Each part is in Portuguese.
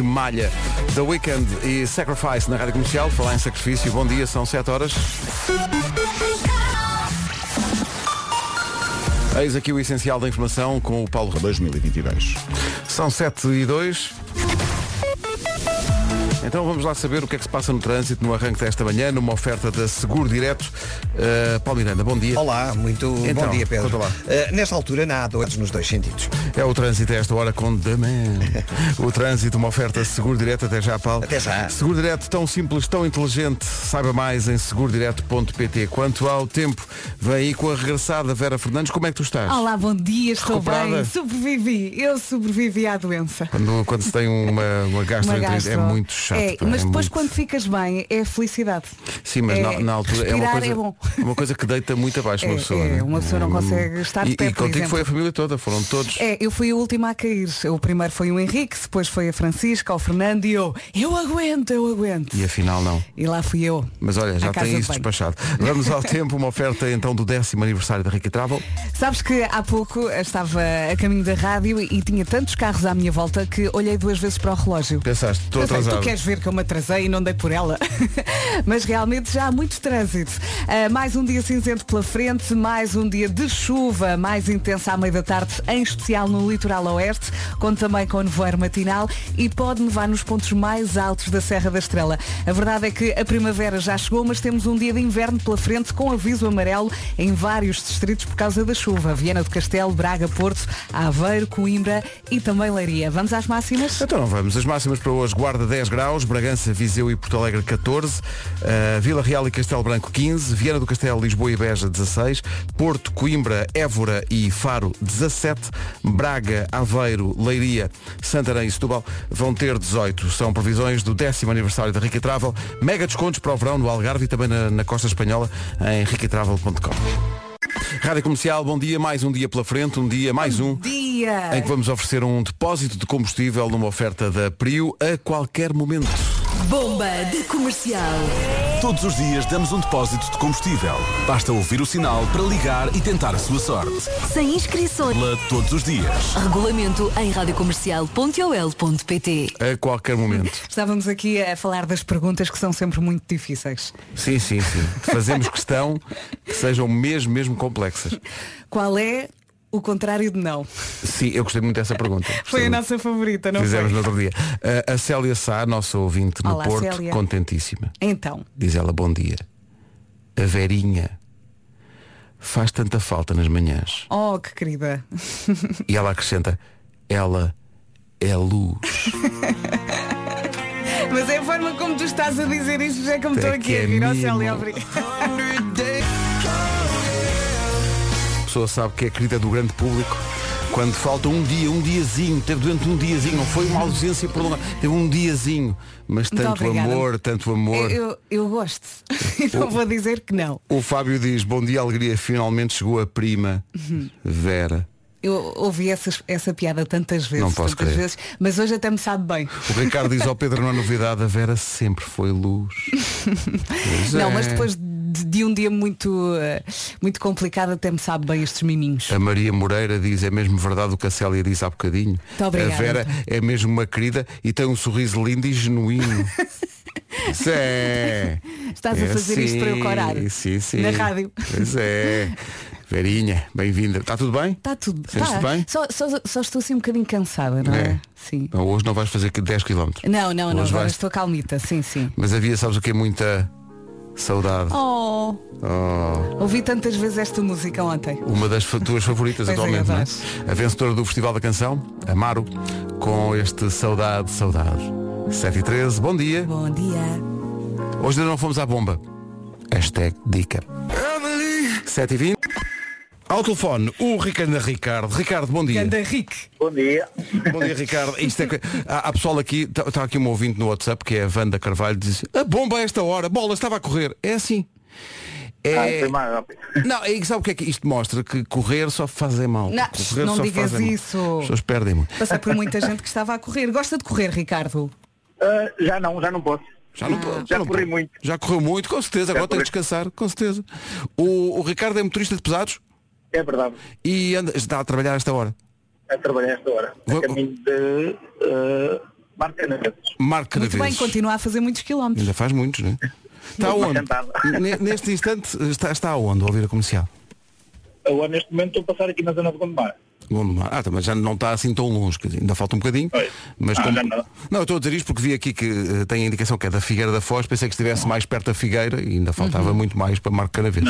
que malha. The Weekend e Sacrifice na Rádio Comercial. Falar em sacrifício. Bom dia, são 7 horas. Eis aqui o essencial da informação com o Paulo 2022. São 7 e 2. Então vamos lá saber o que é que se passa no trânsito no arranque desta manhã, numa oferta da Seguro Direto. Uh, Paulo Miranda, bom dia. Olá, muito Então, bom dia, Pedro. lá. Uh, nesta altura, na A2 nos dois sentidos. É o trânsito a esta hora com The Man. O trânsito, uma oferta Seguro Direto. Até já, Paulo. Até já. Seguro Direto, tão simples, tão inteligente. Saiba mais em segurodireto.pt. Quanto ao tempo, vem aí com a regressada Vera Fernandes. Como é que tu estás? Olá, bom dia, estou Recuperada? bem. Sobrevivi. Eu sobrevivi à doença. Quando, quando se tem uma, uma gastroenterite é muito chato. É, pá, mas é depois muito- quando ficas bem é felicidade. Sim, mas É, na, na altura é uma coisa, é bom. uma coisa que deita muito abaixo uma É, pessoa. é, né? uma pessoa não Hum, consegue estar de e, pé, E por contigo exemplo. foi a família toda, foram todos. É, eu fui a última a cair. O primeiro foi o Henrique, depois foi a Francisca, o Fernando e eu. Eu aguento, eu aguento. E afinal não. E lá fui eu. Mas olha, já tem isso despachado. Vamos ao tempo, uma oferta então do décimo aniversário da Rica Travel. Sabes que há pouco estava a caminho da rádio e tinha tantos carros à minha volta que olhei duas vezes para o relógio. Pensaste, estou Eu sei, queres ver que eu me atrasei e não dei por ela. Mas realmente já há muito trânsito. Ah, mais um dia cinzento pela frente, mais um dia de chuva mais intensa à meia da tarde, em especial no litoral oeste, conto também com nevoeiro matinal e pode nevar nos pontos mais altos da Serra da Estrela. A verdade é que a primavera já chegou, mas temos um dia de inverno pela frente com aviso amarelo em vários distritos por causa da chuva. Viana do Castelo, Braga, Porto, Aveiro, Coimbra e também Leiria. Vamos às máximas? Então vamos. As máximas para hoje, Guarda 10 graus, Bragança, Viseu e Porto Alegre 14, uh, Vila Real e Castelo Branco 15, Viana do Castelo, Lisboa e Beja 16, Porto, Coimbra, Évora e Faro 17, Braga, Aveiro, Leiria, Santarém e Setúbal vão ter 18. São previsões do décimo aniversário da Rica Travel. Mega descontos para o verão no Algarve e também na, na Costa Espanhola em ricatravel.com. Rádio Comercial, bom dia, mais um dia pela frente, um dia, mais um. Dia! Em que vamos oferecer um depósito de combustível numa oferta da Prio a qualquer momento. Bomba de comercial. Todos os dias damos um depósito de combustível. Basta ouvir o sinal para ligar e tentar a sua sorte. Sem inscrições. Pela todos os dias. Regulamento em radiocomercial.ol.pt A qualquer momento. Estávamos aqui a falar das perguntas que são sempre muito difíceis. Sim, sim, sim. Fazemos questão que sejam mesmo, mesmo complexas. Qual é o contrário de não? Sim, eu gostei muito dessa pergunta. Foi a nossa favorita, não Fizemos no foi? outro dia. A- a Célia Sá, nossa ouvinte no Olá, Porto, Célia. contentíssima. Então, Diz ela, bom dia. A Verinha faz tanta falta nas manhãs. oh que querida. E ela acrescenta, ela é luz. Mas é a forma como tu estás a dizer isto, já que eu me estou É aqui a é rir ao mimo. Célia obrigada. A pessoa sabe que é querida do grande público. Quando falta um dia, um diazinho, teve doente um diazinho, não foi uma ausência prolongada, teve um diazinho, mas tanto amor, tanto amor. Eu, eu, eu gosto. não vou dizer que não. O Fábio diz, bom dia, alegria, finalmente chegou a prima Uhum. Vera. Eu ouvi essa, essa piada tantas vezes, Não posso tantas crer. vezes, mas hoje até me sabe bem. O Ricardo diz ao Pedro, não é novidade, a Vera sempre foi luz. Não, é. mas depois de, de um dia muito, eh, muito complicado até me sabe bem estes miminhos. A Maria Moreira diz, é mesmo verdade o que a Célia disse há bocadinho. obrigada, a Vera então. é mesmo uma querida e tem um sorriso lindo e genuíno. É. Estás a É fazer isto para eu corar. Sim, sim. Na rádio. Pois é. Verinha, bem-vinda. Está tudo bem? Está tudo tá. bem? Só, só, só estou assim um bocadinho cansada, não é? É. Sim. Não, hoje não vais fazer 10 km. Não, não, não, Hoje agora vais- estou calmita, sim, sim. Mas havia, sabes o que é muita saudade. Oh, Oh, ouvi tantas vezes esta música ontem. uma das tuas favoritas é, atualmente, não é? A vencedora do Festival da Canção, Amaro, com este Saudade, Saudade. 7 e 13, bom dia. Bom dia. Hoje ainda não fomos à bomba. Hashtag dica. 7 e 20. Ao telefone, o Ricardo Ricardo. Ricardo, bom dia. Ganda Rick. Bom dia. Bom dia, Ricardo. Isto é que... há, há pessoal aqui, está aqui um ouvinte no WhatsApp, que é a Wanda Carvalho, diz a bomba a esta hora, bola estava a correr. É assim. É... Ah, foi mais rápido. Não, e sabe o que é que isto mostra? Que correr só fazem mal. Não, correr não só digas mal. isso. As pessoas perdem muito. Passei por muita gente que estava a correr. Gosta de correr, Ricardo? Ah, já não, já não posso. Já, não, pode, já não corri muito. Já correu muito, com certeza. Agora tem que corri. descansar, com certeza. O, o Ricardo é motorista de pesados É verdade. e anda, está a trabalhar a esta hora. A trabalhar esta hora. Vou- A caminho de, ah, Marco Canaveses. Marco Muito bem, continua a fazer muitos quilómetros. Ainda faz muitos, não é? Está onde? Neste instante está, está aonde, a ouvir a comercial? Eu, neste momento, estou a passar aqui na zona de Gondomar. Gondomar. Ah, também já não está assim tão longe, dizer, ainda falta um bocadinho. Oi. Mas Ah, como... já não. eu estou a dizer isto porque vi aqui que eh, tem a indicação que é da Figueira da Foz, pensei que estivesse mais perto da Figueira e ainda faltava muito mais para Marco Canaveses.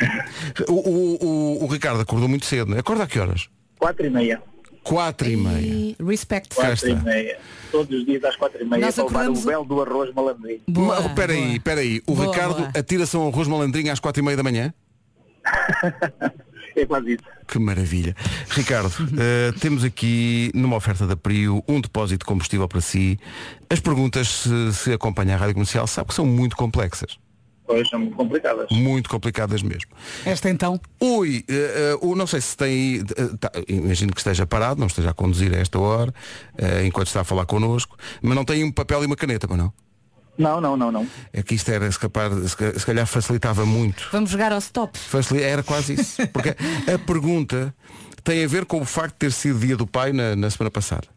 O, o, o, o Ricardo acordou muito cedo, não é? Acorda a que horas? Quatro e meia. Quatro e meia. E Respect. Quatro e meia. Todos os dias às quatro e meia Nós para levar o belo do arroz malandrinho. Boa, Espera aí, boa. espera aí. O Boa, Ricardo atira-se a um arroz malandrinho às quatro e meia da manhã? É quase isso. Que maravilha. Ricardo, eh, temos aqui numa oferta da Prio um depósito de combustível para si. As perguntas, se, se acompanha a rádio comercial, sabe que são muito complexas. Pois são muito complicadas. Muito complicadas mesmo. Esta então. Ui, eh, o- não sei se tem aí, eh, tá, imagino que esteja parado, não esteja a conduzir a esta hora, enquanto está a falar connosco, mas não tem um papel e uma caneta, mas não? Não, não, não, não. É que isto era, se, capaz, se ca- se calhar facilitava muito. Vamos jogar ao stop. Facili- Era quase isso. Porque a pergunta tem a ver com o facto de ter sido dia do pai na, na semana passada.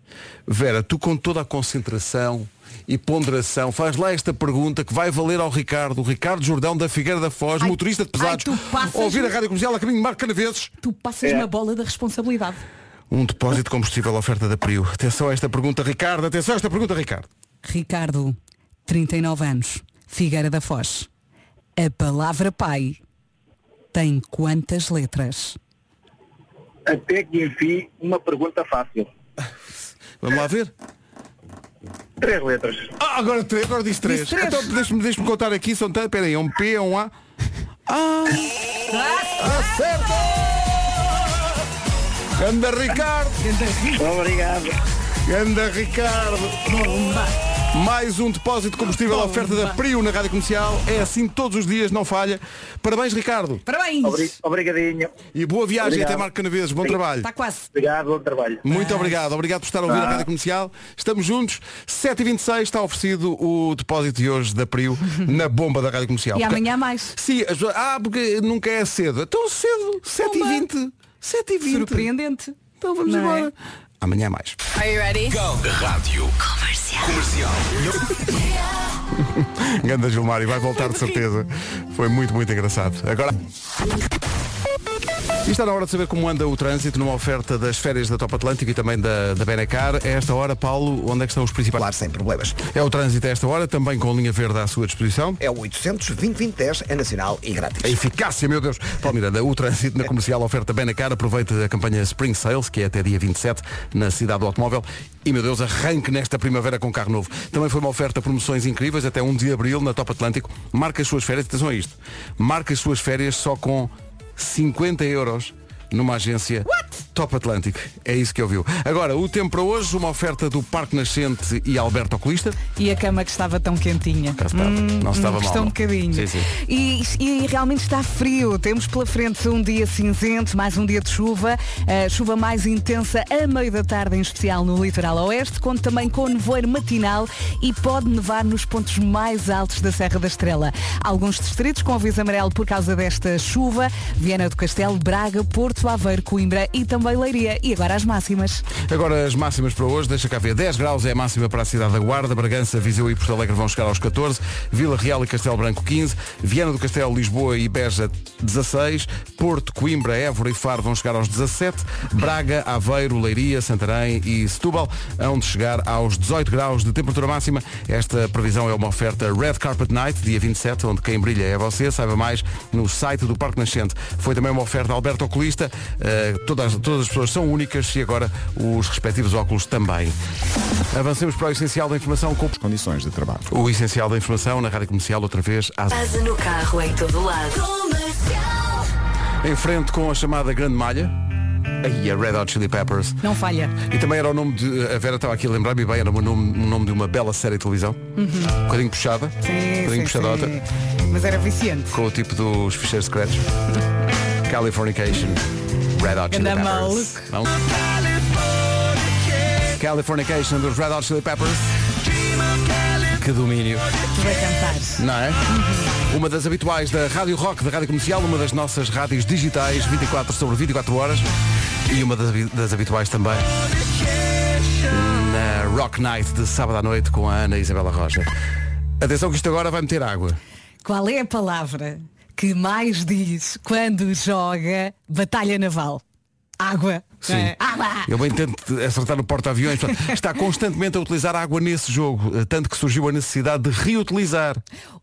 Vera, tu com toda a concentração e ponderação, faz lá esta pergunta que vai valer ao Ricardo, o Ricardo Jordão da Figueira da Foz, Ai, motorista de pesados, ai, tu passas- ouvir a rádio comercial a caminho de Marco Canaveses. Tu passas É. uma bola da responsabilidade. Um depósito de combustível à oferta da Prio. Atenção a esta pergunta, Ricardo. Atenção a esta pergunta, Ricardo. Ricardo, 39 anos, Figueira da Foz. A palavra pai tem quantas letras? Até que enfim, uma pergunta fácil. Vamos lá ver. Três letras. Ah, agora, três, agora disse três. Disse três. Então deixa-me deixa contar aqui, são tantos. Espera aí, é um P, é um A. Ah! Acerta! Ganda Ricardo! Obrigado. Ganda Ricardo! Mais um depósito de combustível à oferta da Prio na Rádio Comercial. É assim todos os dias, não falha. Parabéns, Ricardo. Parabéns! Obri- Obrigadinho. E boa viagem Obrigado. até Marco Canaveses. Bom trabalho. Está quase. Obrigado, bom trabalho. Muito obrigado. Obrigado por estar a ouvir a Rádio Comercial. Estamos juntos. 7h26 está oferecido o depósito de hoje da Prio na bomba da Rádio Comercial. E Porque- amanhã mais. Sim, as pessoas- ah, porque nunca é cedo. Tão cedo. 7h20. 7h20. Surpreendente. Então vamos Não é? embora. Amanhã mais. Rádio Comercial. Ganda Gilmar e vai voltar de certeza. Foi muito, muito engraçado. Agora. E está na hora de saber como anda o trânsito numa oferta das férias da Top Atlântico e também da, da Benacar. A esta hora, Paulo, onde é que estão os principais? Claro, sem problemas. É o trânsito a esta hora, também com a linha verde à sua disposição. É o 800 2010 é nacional e grátis. A eficácia, meu Deus. Paulo Miranda, o trânsito na comercial oferta Benacar. Aproveita a campanha Spring Sales, que é até dia 27, na cidade do automóvel. E, meu Deus, arranque nesta primavera com carro novo. Também foi uma oferta promoções incríveis até 1 de abril na Top Atlântico. Marca as suas férias, atenção a isto. Marca as suas férias só com 50 euros numa agência Top Atlântico. É isso que ouviu. Agora, o tempo para hoje, uma oferta do Parque Nascente e Alberto Oculista. E a cama que estava tão quentinha. Cá estava. Não estava mal. Custou um bocadinho. Sim, sim. E, e realmente está frio. Temos pela frente um dia cinzento, mais um dia de chuva. A chuva mais intensa a meio da tarde, em especial no litoral oeste. Conta também com nevoeiro matinal e pode nevar nos pontos mais altos da Serra da Estrela. Alguns distritos com aviso amarelo por causa desta chuva. Viana do Castelo, Braga, Porto, Aveiro, Coimbra e também Leiria. E agora as máximas. Agora as máximas para hoje, deixa cá ver. 10 graus é a máxima para a cidade da Guarda, Bragança, Viseu e Porto Alegre vão chegar aos 14, Vila Real e Castelo Branco 15, Viana do Castelo, Lisboa e Beja 16, Porto, Coimbra, Évora e Faro vão chegar aos 17, Braga, Aveiro, Leiria, Santarém e Setúbal de chegar aos 18 graus de temperatura máxima. Esta previsão é uma oferta Red Carpet Night, dia 27, onde quem brilha é você. Saiba mais no site do Parque Nascente. Foi também uma oferta Alberto Oculista. Uh, todas, todas as pessoas são únicas e agora os respectivos óculos também. Avancemos para o essencial da informação com condições de trabalho. o essencial da informação na rádio comercial outra vez às... Casa no carro, em todo lado. em frente com a chamada Grande Malha. Aí a Red Hot Chili Peppers. Não falha. E também era o nome de. A Vera estava aqui a lembrar-me bem, era o nome, o nome de uma bela série de televisão. Um bocadinho puxada. um Sim, bocadinho sim, puxadota. sim. Mas era viciante. Com o tipo dos ficheiros secretos. Californication. Red Hot Chili Ganda Peppers. Vamos. Californication dos Red Hot Chili Peppers. Que domínio. Tu vai cantar. Não é? Uma das habituais da Rádio Rock, da Rádio Comercial, uma das nossas rádios digitais, 24 sobre 24 horas. E uma das, das habituais também na Rock Night de sábado à noite com a Ana Isabela Rocha. Atenção que isto agora vai meter água. Qual é a palavra que mais diz quando joga batalha naval? Água. Sim. É. Água. Eu bem tento acertar no porta-aviões. Está constantemente a utilizar água nesse jogo, eh, tanto que surgiu a necessidade de reutilizar.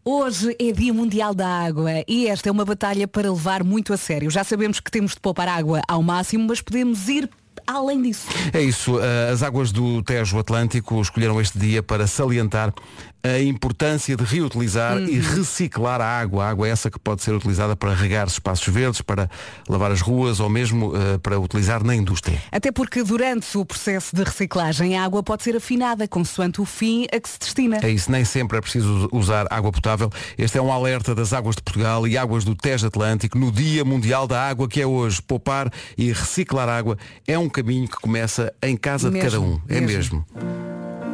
Hoje é Dia Mundial da Água e esta é uma batalha para levar muito a sério. Já sabemos que temos de poupar água ao máximo, mas podemos ir além disso. É isso, eh, as águas do Tejo Atlântico escolheram este dia para salientar a importância de reutilizar e reciclar a água. A água é essa que pode ser utilizada para regar espaços verdes, para lavar as ruas ou mesmo eh, para utilizar na indústria. Até porque durante o processo de reciclagem a água pode ser afinada consoante o fim a que se destina. É isso, nem sempre é preciso usar água potável. Este é um alerta das águas de Portugal e águas do Tejo Atlântico no Dia Mundial da Água, que é hoje. Poupar e reciclar água é um caminho que começa em casa de Mesmo, cada um. É mesmo. mesmo.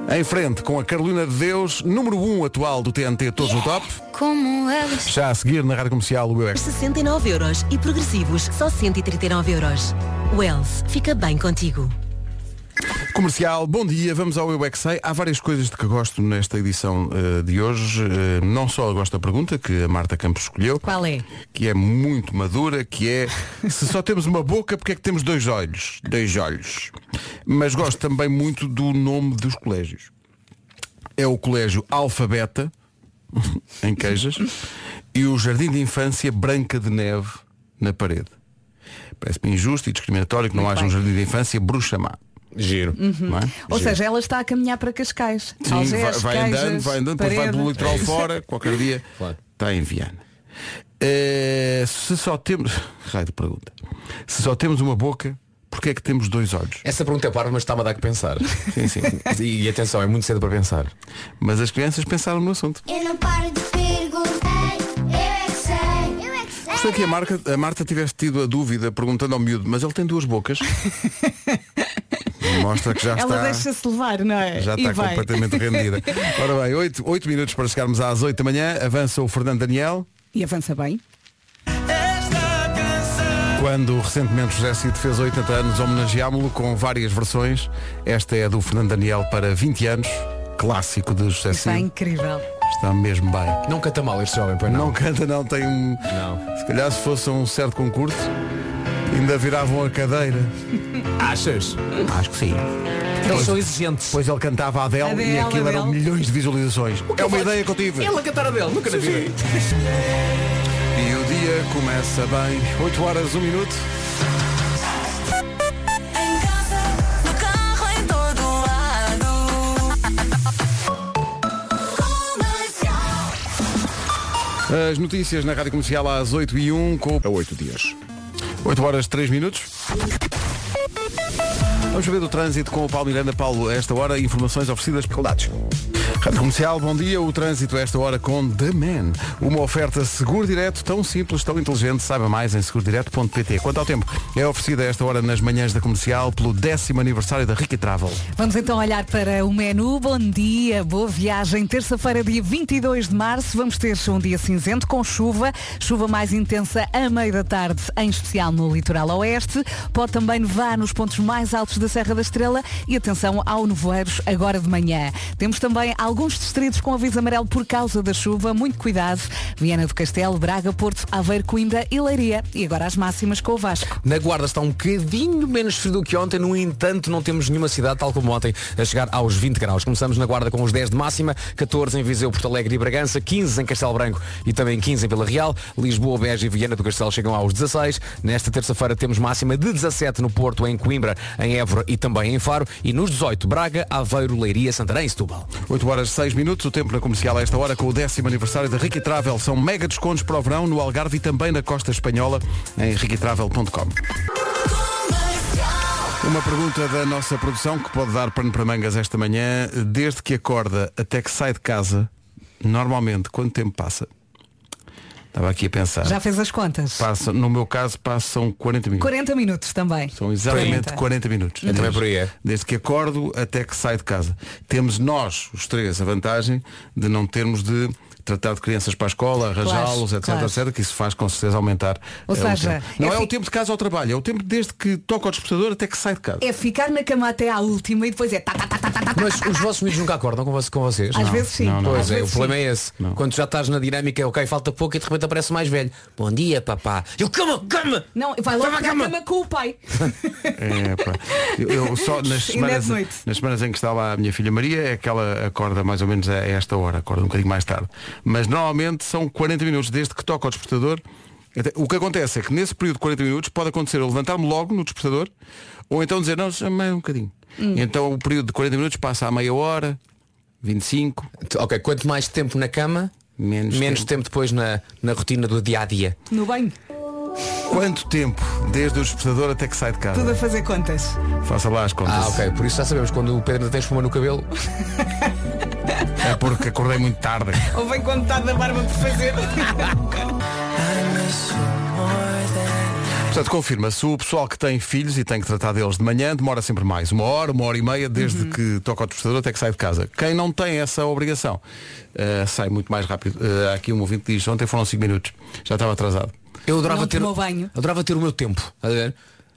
Em frente com a Carolina de Deus, número 1 um atual do TNT Todos no Top. Como elas. Já a seguir na Rádio Comercial o Eu é que 69 euros e progressivos só 139 euros. Wells, fica bem contigo. Comercial, bom dia, vamos ao Eu é. Há várias coisas de que gosto nesta edição eh, de hoje. Eh, não só gosto da pergunta que a Marta Campos escolheu, Qual é? que é muito madura, que é se só temos uma boca, porque é que temos dois olhos? Dois olhos. Mas gosto também muito do nome dos colégios. É o colégio Alfabeta, em Queijas, e o Jardim de Infância Branca de Neve, na parede. Parece-me injusto e discriminatório que não Muito haja um jardim de infância bruxa-má. Giro. Não é? Ou seja, ela está a caminhar para Cascais. Sim, Algés, vai, vai andando, vai andando, depois vai Parede. pelo litoral fora, qualquer dia Claro. está em Viana. Eh, se só temos. Raio de pergunta. Se só temos uma boca, porquê é que temos dois olhos? Essa pergunta é parva, mas está-me a dar que pensar. Sim, sim. E, e atenção, é muito cedo para pensar. Mas as crianças pensaram no assunto. Eu não paro de perguntar, eu é que sei, eu é que sei. Que a, Marca, a Marta tivesse tido a dúvida perguntando ao miúdo, mas ele tem duas bocas. Mostra que já Ela está. deixa-se levar, não é? Já E está vai. completamente rendida. Ora bem, 8, oito minutos para chegarmos às 8 da manhã. Avança o Fernando Daniel. E avança bem. Quando recentemente José Cid fez 80 anos, homenageámo-lo com várias versões. Esta é a do Fernando Daniel para 20 anos, clássico de José Está Cid. incrível. Está mesmo bem. Não canta mal este jovem, pois Não não. canta, não, tem um. Não. Se calhar se fosse um certo concurso, ainda viravam a cadeira. Achas? Acho que sim. Eles são exigentes. Depois ele cantava a Adele, Adele, e aquilo eram Adele. milhões de visualizações. É uma ideia que eu tive. Ele a cantar a dele, nunca na vida. E o dia começa bem. 8 horas, 1 minuto. Em casa, no carro, em todo lado. As notícias na Rádio Comercial às 8 e 1 com A oito dias. 8 horas 3 minutos. Vamos saber do trânsito com o Paulo Miranda. Paulo, a esta hora, informações oferecidas por Saudades. Rádio Comercial, bom dia. O trânsito a esta hora com The Man. Uma oferta seguro direto, tão simples, tão inteligente. Saiba mais em segurodireto.pt. Quanto ao tempo, é oferecida a esta hora nas manhãs da comercial pelo décimo aniversário da Ricky Travel. Vamos então olhar para o menu. Bom dia, boa viagem. Terça-feira, dia 22 de março, vamos ter um dia cinzento com chuva. Chuva mais intensa a meio da tarde, em especial no litoral oeste. Pode também nevar nos pontos mais altos da Serra da Estrela e atenção ao nevoeiros agora de manhã. Temos também alguns distritos com aviso amarelo por causa da chuva. Muito cuidado. Viana do Castelo, Braga, Porto, Aveiro, Coimbra e Leiria. E agora as máximas com o Vasco. Na Guarda está um bocadinho menos frio do que ontem, no entanto não temos nenhuma cidade, tal como ontem, a chegar aos 20 graus. Começamos na Guarda com os 10 de máxima, 14 em Viseu, Porto Alegre e Bragança, 15 em Castelo Branco e também 15 em Vila Real, Lisboa, Beja e Viana do Castelo chegam aos 16. Nesta terça-feira temos máxima de 17 no Porto, em Coimbra, em Évora e também em Faro e nos 18 Braga, Aveiro, Leiria, Santarém e Setúbal. 8 horas 6 minutos, o tempo na comercial a esta hora com o décimo aniversário da Ricky Travel. São mega descontos para o verão no Algarve e também na Costa Espanhola em riquitravel.com. Uma pergunta da nossa produção que pode dar pano para mangas esta manhã. Desde que acorda até que sai de casa, normalmente, quanto tempo passa? Estava aqui a pensar. Já fez as contas? Passa, no meu caso, passam 40 minutos. 40 minutos também. São exatamente 40. 40 minutos. É também por aí, é. Desde que acordo até que saio de casa. Temos nós, os três, a vantagem de não termos de tratar de crianças para a escola, arranjá-los, Claro, etc, claro. etc, que isso faz com certeza aumentar. Ou o seja, tempo. não é é, fi- o tempo de casa ao trabalho, é o tempo desde que toca ao despertador até que sai de casa. É ficar na cama até à última e depois é tá, tá, tá, tá, Mas os vossos miúdos nunca acordam com, vo- com vocês? Às Não. vezes sim. Não, não. Pois Às é, o problema sim. é esse. Quando já estás na dinâmica, é ok, falta pouco e de repente aparece mais velho. Bom dia, papá. Eu cama, cama! Não, vai logo Vai para a para a cama com o pai. É, pá. Eu, eu só nas semanas, nas semanas em que está lá a minha filha Maria é que ela acorda mais ou menos a esta hora, acorda um bocadinho mais tarde. Mas normalmente são 40 minutos desde que toca o despertador. O que acontece é que nesse período de 40 minutos pode acontecer eu levantar-me logo no despertador ou então dizer, não, chamei um bocadinho. Hum. Então o período de 40 minutos passa a meia hora, 25, Ok, quanto mais tempo na cama, Menos tempo. tempo. depois na, na rotina do dia a dia. No banho. Quanto tempo desde o despertador até que sai de casa? Tudo a fazer contas. Faça lá as contas. Ah, ok, por isso já sabemos quando o Pedro ainda tem espuma no cabelo. É porque acordei muito tarde. Ou vem com metade da barba por fazer. Portanto, confirma, se o pessoal que tem filhos e tem que tratar deles de manhã demora sempre mais, uma hora, uma hora e meia, desde que toca o despertador até que sai de casa. Quem não tem essa obrigação, eh, sai muito mais rápido. Há aqui um ouvinte que diz, ontem foram 5 minutos, já estava atrasado. Eu adorava Não ter. banho. Adorava ter o meu tempo. a ver?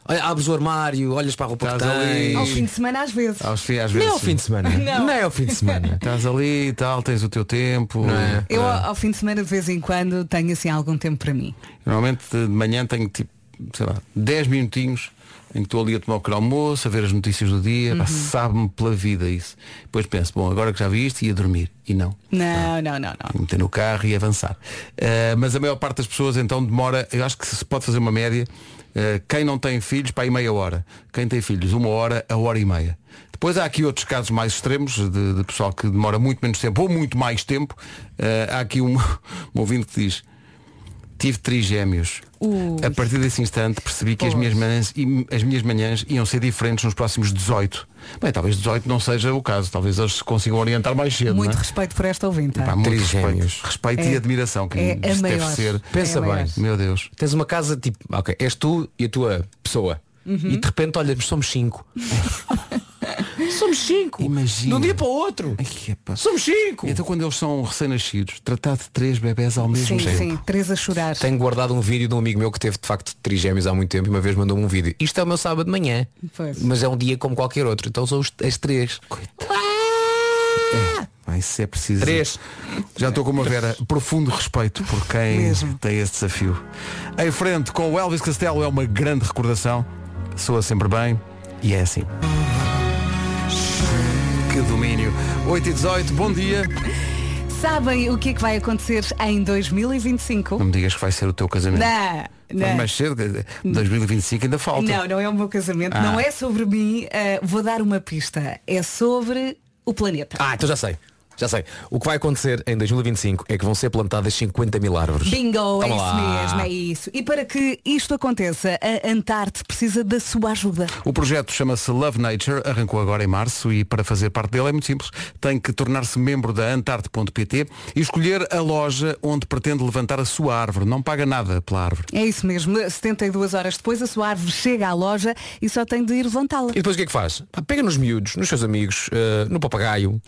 Olha, abres o armário, olhas para a roupa que Estás ali. tens. Ao fim de semana às vezes. Aos fi- às Nem vezes. ao fim de semana. Não. Nem ao fim de semana. Estás ali e tal, tens o teu tempo. Não é? Eu ao ao fim de semana de vez em quando tenho assim algum tempo para mim. Normalmente de manhã tenho tipo, sei lá, 10 minutinhos em que estou ali a tomar o pequeno almoço, a ver as notícias do dia, pá, sabe-me pela vida isso. Depois penso, bom, agora que já vi isto, ia dormir. E não. Não, não, não, não. meter no carro e avançar. Uh, mas a maior parte das pessoas então demora, eu acho que se pode fazer uma média, uh, quem não tem filhos, para aí meia hora. Quem tem filhos, uma hora a hora e meia. Depois há aqui outros casos mais extremos de, de pessoal que demora muito menos tempo ou muito mais tempo. Uh, há aqui um, um ouvinte que diz, tive trigêmeos. Ui. A partir desse instante percebi que as minhas, manhãs, as minhas manhãs iam ser diferentes nos próximos 18. Bem, talvez 18 não seja o caso, talvez eles se consigam orientar mais cedo. Muito não é? respeito por esta ouvinte. Pá, muito respeito, respeito É- e admiração que é deve maior. ser. Pensa É a maior. bem. Meu Deus. Tens uma casa tipo, ok, és tu e a tua pessoa. Uhum. E de repente, olha, somos cinco. somos cinco. Imagina. De um dia para o outro. Ai, epá. Somos cinco. Então quando eles são recém-nascidos, tratar de três bebés ao mesmo Sim, tempo. sim. Três a chorar. Tenho guardado um vídeo de um amigo meu que teve de facto trigêmeos há muito tempo e uma vez mandou-me um vídeo. Isto é o meu sábado de manhã. Pois. Mas é um dia como qualquer outro. Então são os, as três. Ai, se é preciso. Três. Já estou com uma Vera. Profundo respeito por quem Mesmo. tem esse desafio. Em frente com o Elvis Costello é uma grande recordação. Soa sempre bem. E é assim. Que domínio. 8 e 18, bom dia. Sabem o que é que vai acontecer em 2025? Não me digas que vai ser o teu casamento. Não, Mas não. mais cedo, 2025 ainda falta. Não, não é o meu casamento, Ah. não é sobre mim. eh, vou dar uma pista. É sobre o planeta. Ah, então já sei. Já sei. O que vai acontecer em 2025 é que vão ser plantadas 50 mil árvores. Bingo, é Toma isso lá. mesmo, é isso. E para que isto aconteça, a Antarte precisa da sua ajuda. O projeto chama-se Love Nature, arrancou agora em março e para fazer parte dele é muito simples. Tem que tornar-se membro da antarte.pt e escolher a loja onde pretende levantar a sua árvore. Não paga nada pela árvore. É isso mesmo. 72 horas depois a sua árvore chega à loja e só tem de ir levantá-la. E depois o que é que faz? Pá, pega nos miúdos, nos seus amigos, eh, no papagaio,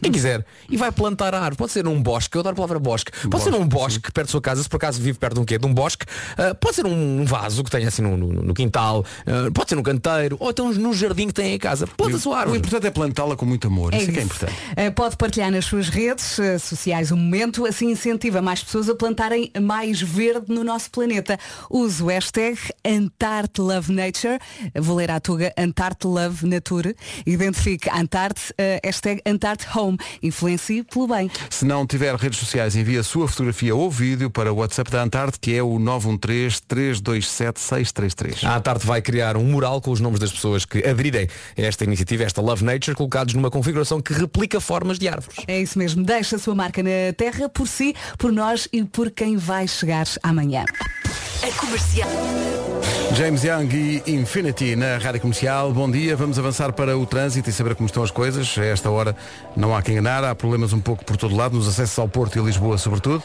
quem quiser, e vai plantar árvore. Pode ser num bosque, eu adoro a palavra bosque. Pode ser num bosque perto da sua casa, se por acaso vive perto de um quê? De um bosque. Eh, pode ser um vaso que tenha assim no, no- no quintal. Eh, pode ser num canteiro. Ou então no jardim que tem em casa. Planta a sua O árvore. importante é plantá-la com muito amor. isso é que é isso. importante. Eh, Pode partilhar nas suas redes sociais o momento, assim incentiva mais pessoas a plantarem mais verde no nosso planeta. Use o hashtag AntarteLoveNature, vou ler a tuga AntarteLoveNature, identifique Antarte, hashtag AntarteHome, influencie pelo bem. Se não tiver redes sociais, envie a sua fotografia ou vídeo para o WhatsApp da Antarte, que é o 913-327-633. A Antarte vai criar um mural com os nomes das pessoas que aderirem a esta iniciativa, esta Love Nature, colocados numa configuração que replica formas de árvores. É isso mesmo, deixa a sua marca na terra por si, por nós e por quem vai chegar amanhã. A comercial. James Young e Infinity na Rádio Comercial. Bom dia, vamos avançar para o trânsito e saber como estão as coisas. A esta hora não há que enganar, há problemas um pouco por todo lado, nos acessos ao Porto e Lisboa sobretudo.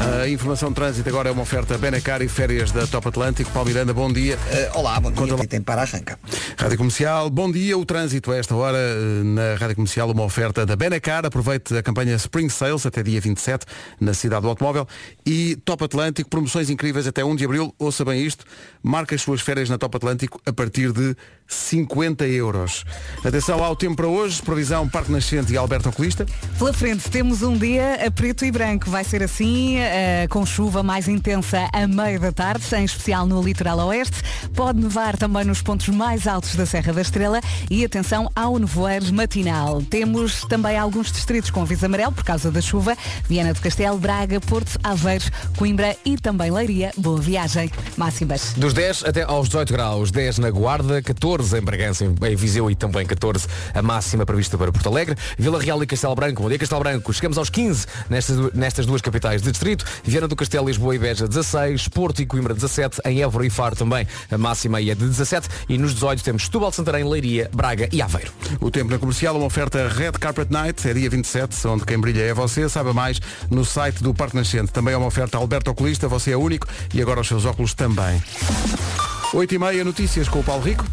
A informação de trânsito agora é uma oferta Benacar e férias da Top Atlântico. Paulo Miranda, bom dia. Eh, olá, bom dia. Conta. Tem para arranca. Rádio Comercial, bom dia. O trânsito a esta hora eh, na Rádio Comercial, uma oferta da Benacar. Aproveite a campanha Spring Sales até dia 27 na cidade do automóvel. E Top Atlântico, promoções incríveis até 1 de abril. Ouça bem isto. Marque as suas férias na Top Atlântico a partir de 50 euros. Atenção ao tempo para hoje, previsão Parque Nascente e Alberto Oculista. Pela frente temos um dia a preto e branco. Vai ser assim, eh, com chuva mais intensa a meio da tarde, em especial no litoral oeste. Pode nevar também nos pontos mais altos da Serra da Estrela e atenção ao nevoeiro matinal. Temos também alguns distritos com aviso amarelo por causa da chuva. Viana do Castelo, Braga, Porto, Aveiro, Coimbra e também Leiria. Boa viagem. Máximas. Dos 10 até aos 18 graus, 10 na Guarda, 14 em Bragança, em Viseu e também 14 a máxima prevista para Porto Alegre. Vila Real e Castelo Branco, bom dia Castelo Branco. Chegamos aos 15 nestas, nestas duas capitais de distrito. Viana do Castelo, Lisboa e Beja 16, Porto e Coimbra 17, em Évora e Faro também a máxima é de 17 e nos 18 temos Setúbal, Santarém, Leiria, Braga e Aveiro. O tempo na comercial, uma oferta Red Carpet Night, é dia 27, onde quem brilha é você. Saiba mais no site do Parque Nascente. Também é uma oferta Alberto Oculista, você é único e agora os seus óculos também. 8 e meia, notícias com o Paulo Rico.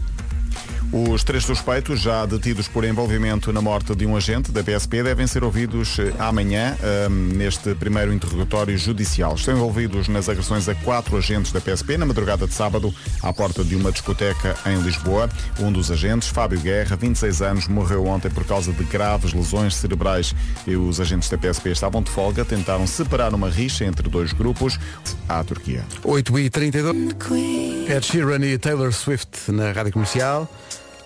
Os três suspeitos, já detidos por envolvimento na morte de um agente da PSP, devem ser ouvidos eh, amanhã ahm, neste primeiro interrogatório judicial. Estão envolvidos nas agressões a quatro agentes da PSP na madrugada de sábado à porta de uma discoteca em Lisboa. Um dos agentes, Fábio Guerra, 26 anos, morreu ontem por causa de graves lesões cerebrais. E os agentes da PSP estavam de folga, tentaram separar uma rixa entre dois grupos à Turquia. 8 e 32 Ed Sheeran e Taylor Swift na Rádio Comercial.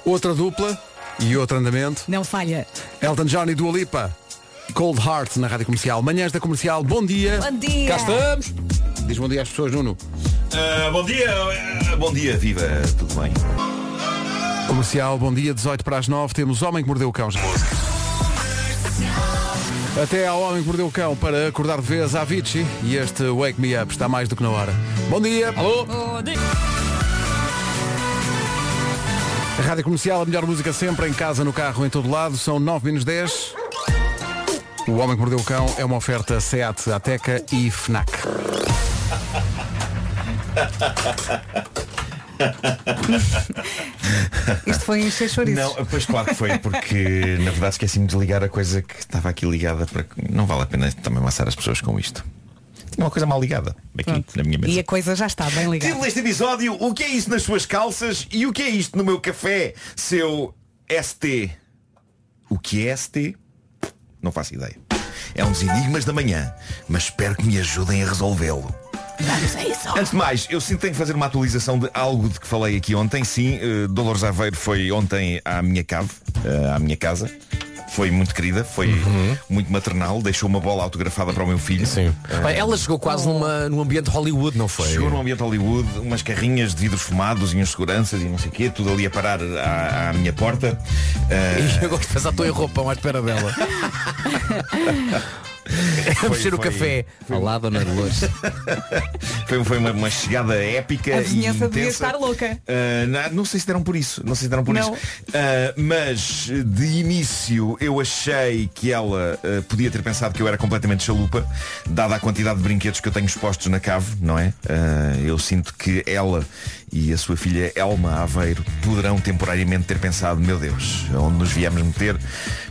Outra dupla e outro andamento. Não falha. Elton John e Dua Lipa. Cold Heart na Rádio Comercial. Manhãs da Comercial, bom dia. Bom dia. Cá estamos! Diz bom dia às pessoas, Nuno. Ah, bom dia, ah, bom dia, viva, tudo bem? Comercial, bom dia, 18 para as 9. Temos Homem que Mordeu o Cão. Até ao Homem que Mordeu o Cão para acordar de vez a Avicii e este Wake Me Up está mais do que na hora. Bom dia. Alô? A Rádio Comercial, a melhor música sempre, em casa, no carro, em todo lado. São 9 minutos 10. O Homem que Mordeu o Cão é uma oferta SEAT, Ateca e FNAC. Isto foi encher chouriços. Não, pois claro que foi, porque na verdade esqueci-me de ligar a coisa que estava aqui ligada para que não vale a pena também amassar as pessoas com isto. Tinha uma coisa mal ligada aqui Pronto. na minha mesa. E a coisa já está bem ligada. Título deste episódio, o que é isso nas suas calças e o que é isto no meu café, seu ST? O que é ST? Não faço ideia. É um dos enigmas da manhã, mas espero que me ajudem a resolvê-lo. Vamos a isso. Antes de mais, eu sinto que tenho que fazer uma atualização de algo de que falei aqui ontem. Sim, eh, Dolores Aveiro foi ontem à minha cave, eh, à minha casa. Foi muito querida, foi muito maternal, deixou uma bola autografada para o meu filho. Sim. Bem, ela chegou quase numa, num ambiente Hollywood, não foi? Chegou num ambiente Hollywood, umas carrinhas de vidros fumados e uns seguranças e não sei o quê, tudo ali a parar à, à minha porta. Eh, E eu gosto de pensar, estou em roupão à espera dela. a mexer o foi- café. Olá, dona Dolores. foi, foi uma, uma chegada épica A e vizinhança devia intensa. estar louca. Uh, não, não sei se deram por isso, não sei se deram por Não. isso. Uh, mas de início eu achei que ela uh, podia ter pensado que eu era completamente chalupa, dada a quantidade de brinquedos que eu tenho expostos na cave, não é? Uh, eu sinto que ela e a sua filha Elma Aveiro poderão temporariamente ter pensado, meu Deus, onde nos viemos meter.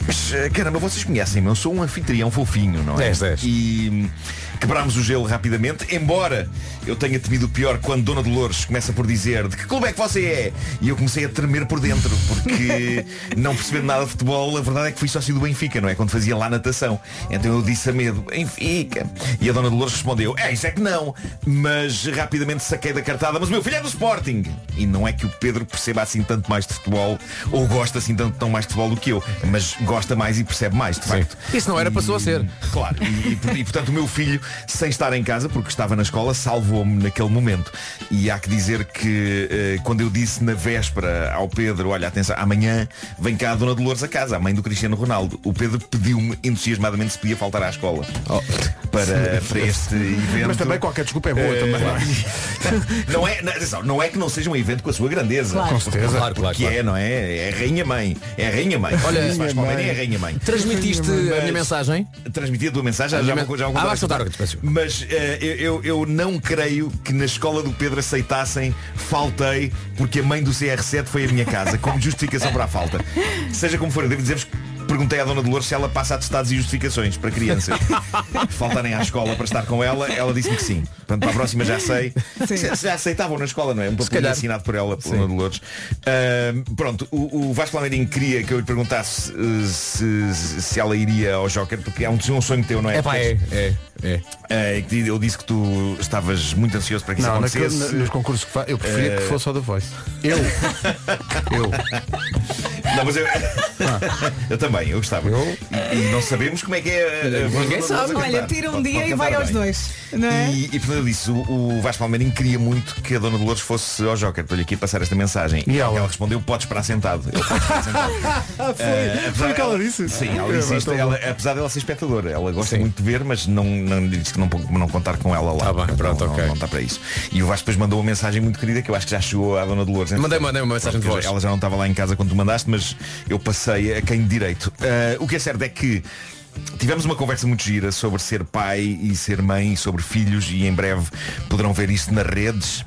Mas caramba, vocês conhecem-me, eu sou um anfitrião fofinho, não é? Dez, dez. E hum, quebrámos o gelo rapidamente, embora eu tenha temido o pior quando Dona Dolores começa por dizer de que clube é que você é? E eu comecei a tremer por dentro, porque não percebendo nada de futebol, a verdade é que fui sócio do Benfica, não é? Quando fazia lá natação. Então eu disse a medo, Benfica. E a Dona Dolores respondeu, é isso é que não. Mas rapidamente saquei da cartada, mas o meu filho é do Sporting. E não é que o Pedro perceba assim tanto mais de futebol, ou gosta assim tanto tão mais de futebol do que eu, mas gosta mais e percebe mais, de facto. Isso não era, passou a ser. Claro, e, e, e, portanto o meu filho, sem estar em casa, porque estava na escola, salvou-me naquele momento. E há que dizer que eh, quando eu disse na véspera ao Pedro, olha, atenção, amanhã vem cá a Dona Dolores a casa, a mãe do Cristiano Ronaldo, o Pedro pediu-me entusiasmadamente se podia faltar à escola para, para este evento. Mas também qualquer desculpa é boa Eh, também. não é, não, atenção, não é que não seja um evento com a sua grandeza. Claro. Com certeza. Claro, claro, Que claro. é, não é? É a Rainha Mãe. É a Rainha Mãe. Olha, Rainha é Mãe. a Rainha Mãe. Transmitiste a minha mensagem? Transmitir a tua mensagem, já, vou, já vou Ah, contar desculpa. Mas eh, eu, eu, não creio que na escola do Pedro aceitassem faltei porque a mãe do CR7 foi à minha casa como justificação para a falta. Seja como for, eu devo dizer-vos perguntei à Dona Dolores se ela passa atestados e justificações para crianças faltarem à escola para estar com ela. Ela disse-me que sim. Portanto, para a próxima já sei. Já, já aceitavam na escola, não é? Um calhar. assinado por ela, por Dona Dolores. Ah, pronto, o, o Vasco Palmeirinho queria que eu lhe perguntasse eh, se, se ela iria ao Joker, porque é um, um sonho teu, não é? É pá, é, é, é. Que eu disse que tu estavas muito ansioso para que isso Não, acontecesse. naquele- na- nos concursos que fa... eu preferia que Eh, fosse só da voz. Eu. eu. Não, mas eu, eu também, eu gostava. E, e não sabemos como é que é. a- voz Ninguém da sabe. Olha, cantar. tira um Pode- dia pode e vai cantar aos bem. dois. Não é? E, e portanto eu disse, o, o Vasco Palmeirinho queria muito que a Dona Dolores fosse ao Joker. Estou-lhe aqui a passar esta mensagem. E E ela? respondeu, pode esperar sentado. Eu posso esperar sentado. Eh, foi o que ela disse? Sim, ela É, tá ela, apesar dela ser espectadora. Ela gosta Sim. muito de ver, mas não, não disse que não, não contar com ela lá. Tá bem, pronto, não, ok. não, não está para isso. E o Vasco depois mandou uma mensagem muito querida que eu acho que já chegou à Dona Dolores. Mandei, mandei uma mensagem de voz. Ela já não estava lá em casa quando tu mandaste, mas eu passei a quem de direito. Ah, o que é certo é que Tivemos uma conversa muito gira sobre ser pai e ser mãe, sobre filhos e em breve poderão ver isso nas redes.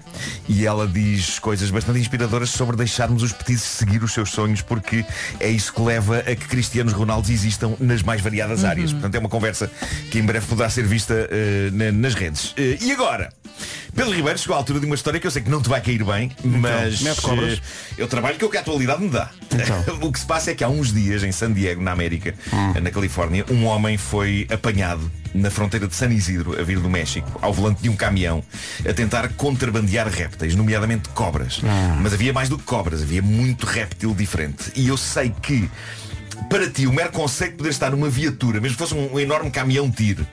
E ela diz coisas bastante inspiradoras sobre deixarmos os petizes seguir os seus sonhos porque é isso que leva a que Cristianos Ronaldos existam nas mais variadas áreas. Portanto é uma conversa que em breve poderá ser vista eh, na- nas redes. Eh, e agora? Pedro Ribeiro chegou à altura de uma história que eu sei que não te vai cair bem, mas mete cobras. eh, eu trabalho que o que a atualidade me dá. o que se passa é que há uns dias em San Diego, na América, na Califórnia, um homem foi apanhado na fronteira de San Isidro, a vir do México, ao volante de um caminhão, a tentar contrabandear répteis, nomeadamente cobras. Mas havia mais do que cobras, havia muito réptil diferente. E eu sei que, para ti, o mero conceito de poder estar numa viatura, mesmo que fosse um enorme caminhão tiro,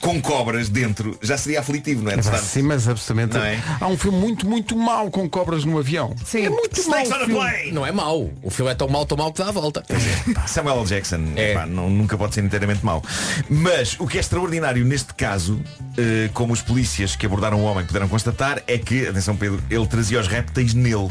com cobras dentro, já seria aflitivo, não é? De estar- Sim, mas absolutamente. Não é? Há um filme muito, muito mau com cobras no avião. Sim. É muito mau. Snakes on a filme. plane! Não é mau. O filme é tão mau, tão mau que dá a volta. Samuel L. Jackson É. epá, não- nunca pode ser inteiramente mau. Mas o que é extraordinário neste caso, eh, como os polícias que abordaram o homem puderam constatar, é que, atenção Pedro, ele trazia os répteis nele.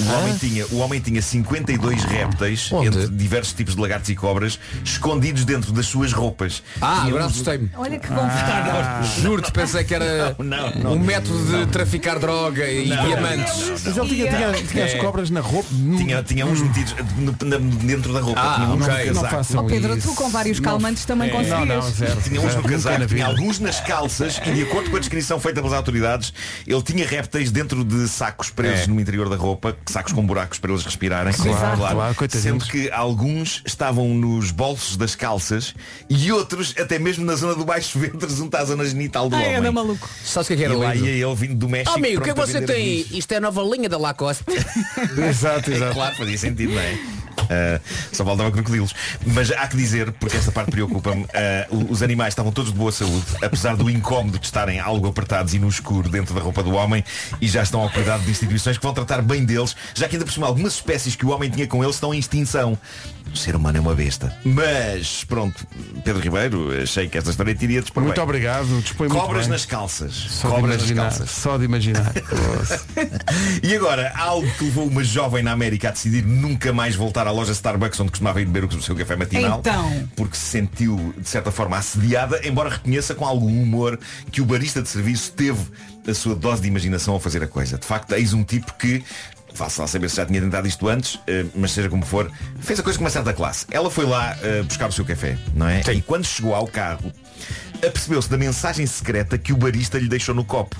O, homem, tinha, o homem tinha 52 répteis, Onde? entre diversos tipos de lagartos e cobras, escondidos dentro das suas roupas. Ah, agora assustei-me. Olha que confortável. Juro-te, pensei que era Não, não, um método de traficar droga e Não, diamantes. Mas ele tinha, tinha, tinha as É. cobras na roupa. Tinha, tinha uns metidos no- na- dentro da roupa. Ah, tinha uns ok. no Não façam Oh, Pedro, isso. tu com vários Não- calmantes também Não, conseguias. não, zero. Tinha uns no casaco, tinha alguns nas calças e de acordo com a descrição feita pelas autoridades, ele tinha répteis dentro de sacos presos É. no interior da roupa, sacos com buracos para eles respirarem. Claro, claro, coitadinhos. Sendo que alguns estavam nos bolsos das calças e outros até mesmo na zona do baixo ventre, junto à zona genital do Ai, homem. anda maluco. Sabes o que é que era E lá ia ele vindo do México. Oh, amigo, o que é que você tem? avisos. Isto é a nova linha da Lacoste. Exato, exato. Claro, fazia sentido, não é? Ah, só faltava crocodilos. Mas há que dizer, porque esta parte preocupa-me, ah, o- os animais estavam todos de boa saúde, apesar do incómodo de estarem algo apertados e no escuro dentro da roupa do homem, e já estão ao cuidado de instituições que vão tratar bem deles, já que ainda por cima algumas espécies que o homem tinha com ele estão em extinção. O ser humano é uma besta. Mas, pronto, Pedro Ribeiro, achei que esta história te iria Muito bem. obrigado, dispõe Cobras bem. nas calças. Só de Cobras nas imaginar. calças. Só de imaginar. E agora, algo que levou uma jovem na América a decidir nunca mais voltar à loja Starbucks onde costumava ir beber o seu café matinal. Então. Porque se sentiu, de certa forma, assediada, embora reconheça com algum humor que o barista de serviço teve a sua dose de imaginação ao fazer a coisa. De facto, eis um tipo que Faço lá saber se já tinha tentado isto antes, eh, mas seja como for, fez a coisa com uma certa classe. Ela foi lá eh, buscar o seu café, não é? E quando chegou ao carro, apercebeu-se da mensagem secreta que o barista lhe deixou no copo.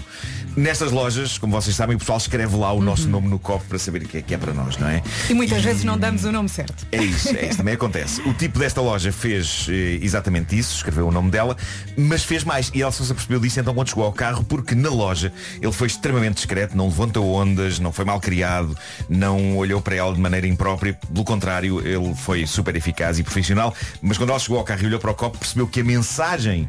Nestas lojas, como vocês sabem, o pessoal escreve lá o nosso nome no copo para saber o que é que é para nós, não é? E muitas vezes não damos o nome certo. É isso, é isso, também acontece. O tipo desta loja fez eh, exatamente isso, escreveu o nome dela, mas fez mais. E ela só se apercebeu disso então quando chegou ao carro, porque na loja ele foi extremamente discreto, não levantou ondas, não foi mal criado, não olhou para ela de maneira imprópria. Pelo contrário, ele foi super eficaz e profissional. Mas quando ela chegou ao carro e olhou para o copo, percebeu que a mensagem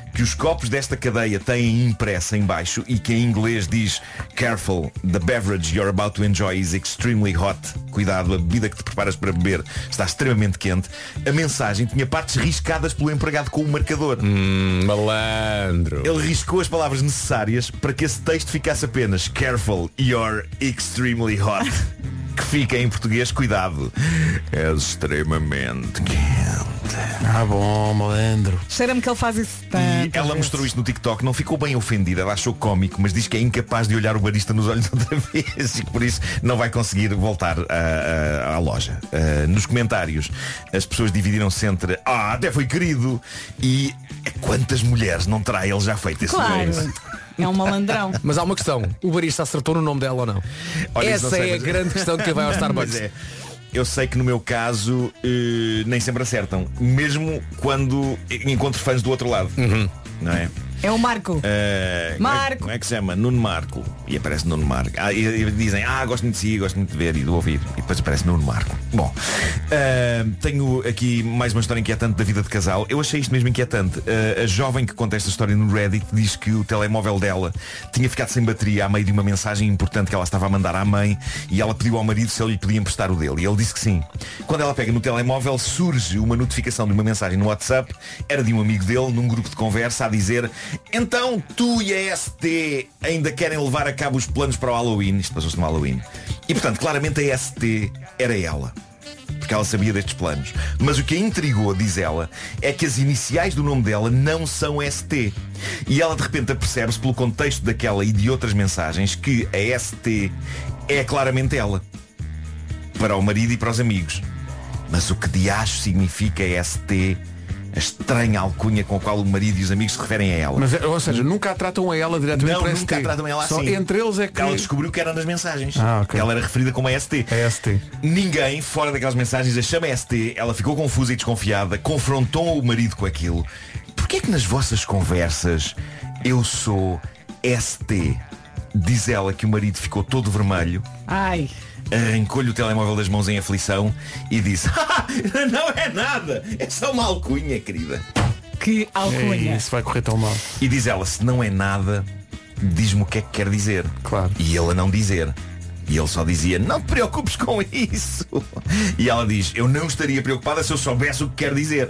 que os copos desta cadeia têm impressa em baixo e que em inglês diz Careful, the beverage you're about to enjoy is extremely hot. Cuidado, a bebida que te preparas para beber está extremamente quente. A mensagem tinha partes riscadas pelo empregado com o marcador. Hum, malandro. Ele riscou as palavras necessárias para que esse texto ficasse apenas Careful, you're extremely hot. Que fica em português, cuidado, é extremamente quente. Ah, bom, malandro. Cheira-me que ele faz isso E ela mostrou isto no TikTok, não ficou bem ofendida, ela achou cómico, mas diz que é incapaz de olhar o barista nos olhos outra vez e que por isso não vai conseguir voltar à, à- à loja. Ah, nos comentários, as pessoas dividiram-se entre Ah, até foi querido e quantas mulheres não terá ele já feito esse Claro. É um malandrão. Mas há uma questão. O barista acertou no nome dela ou não? Olha, Essa não sei, é a mas- grande questão de quem vai ao Starbucks. Mas é. Eu sei que no meu caso eh, nem sempre acertam. Mesmo quando encontro fãs do outro lado. Não é? É o Marco. É- Marco. Como é que se chama? Nuno Marco. E aparece Nuno Marco. Ah, e, e dizem, ah, gosto muito de si, gosto muito de ver e de ouvir. E depois aparece Nuno Marco. Bom, eh, tenho aqui mais uma história inquietante da vida de casal. Eu achei isto mesmo inquietante. Eh, a jovem que conta esta história no Reddit diz que o telemóvel dela tinha ficado sem bateria a meio de uma mensagem importante que ela estava a mandar à mãe e ela pediu ao marido se ele lhe podia emprestar o dele. E ele disse que sim. Quando ela pega no telemóvel, surge uma notificação de uma mensagem no WhatsApp, era de um amigo dele, num grupo de conversa, a dizer então tu e a ST ainda querem levar a cabo os planos para o Halloween. Isto passou-se no Halloween. E portanto, claramente a ST era ela. Porque ela sabia destes planos. Mas o que a intrigou, diz ela, é que as iniciais do nome dela não são ST. E ela de repente apercebe-se pelo contexto daquela e de outras mensagens que a ST é claramente ela. Para o marido e para os amigos. Mas o que de acho significa ST, a estranha alcunha com a qual o marido e os amigos se referem a ela. Mas, ou seja, nunca a tratam a ela diretamente Não, nunca a tratam ela Só assim. entre eles é que... Ela descobriu que era nas mensagens. Ah, ok. Ela era referida como a ST. É ST. Ninguém, fora daquelas mensagens, a chama ST, ela ficou confusa e desconfiada, confrontou o marido com aquilo. Porquê é que nas vossas conversas eu sou ST? Diz ela que o marido ficou todo vermelho, Ai. Arrancou-lhe o telemóvel das mãos em aflição e disse "Ah, Não é nada, é só uma alcunha, querida. Que alcunha. É isso, vai correr tão mal. E diz ela, se não é nada, diz-me o que é que quer dizer. Claro. E ele a não dizer. E ele só dizia, não te preocupes com isso. E ela diz, eu não estaria preocupada se eu soubesse o que quer dizer.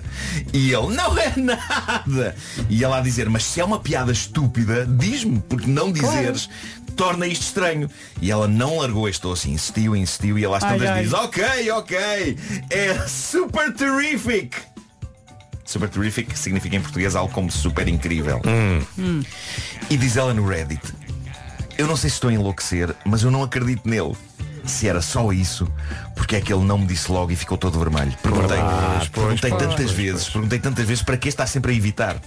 E ele, não é nada. E ela a dizer, mas se é uma piada estúpida, diz-me, porque não dizeres torna isto estranho. E ela não largou este osso, insistiu, insistiu, e ela às tantas ai. diz, ok, ok, é super terrific. Super terrific significa em português algo como super incrível. E diz ela no Reddit, eu não sei se estou a enlouquecer, mas eu não acredito nele. Se era só isso, porque é que ele não me disse logo e ficou todo vermelho? Perguntei, Pois, pois, perguntei pois, tantas pois, vezes, perguntei tantas vezes para que está sempre a evitar.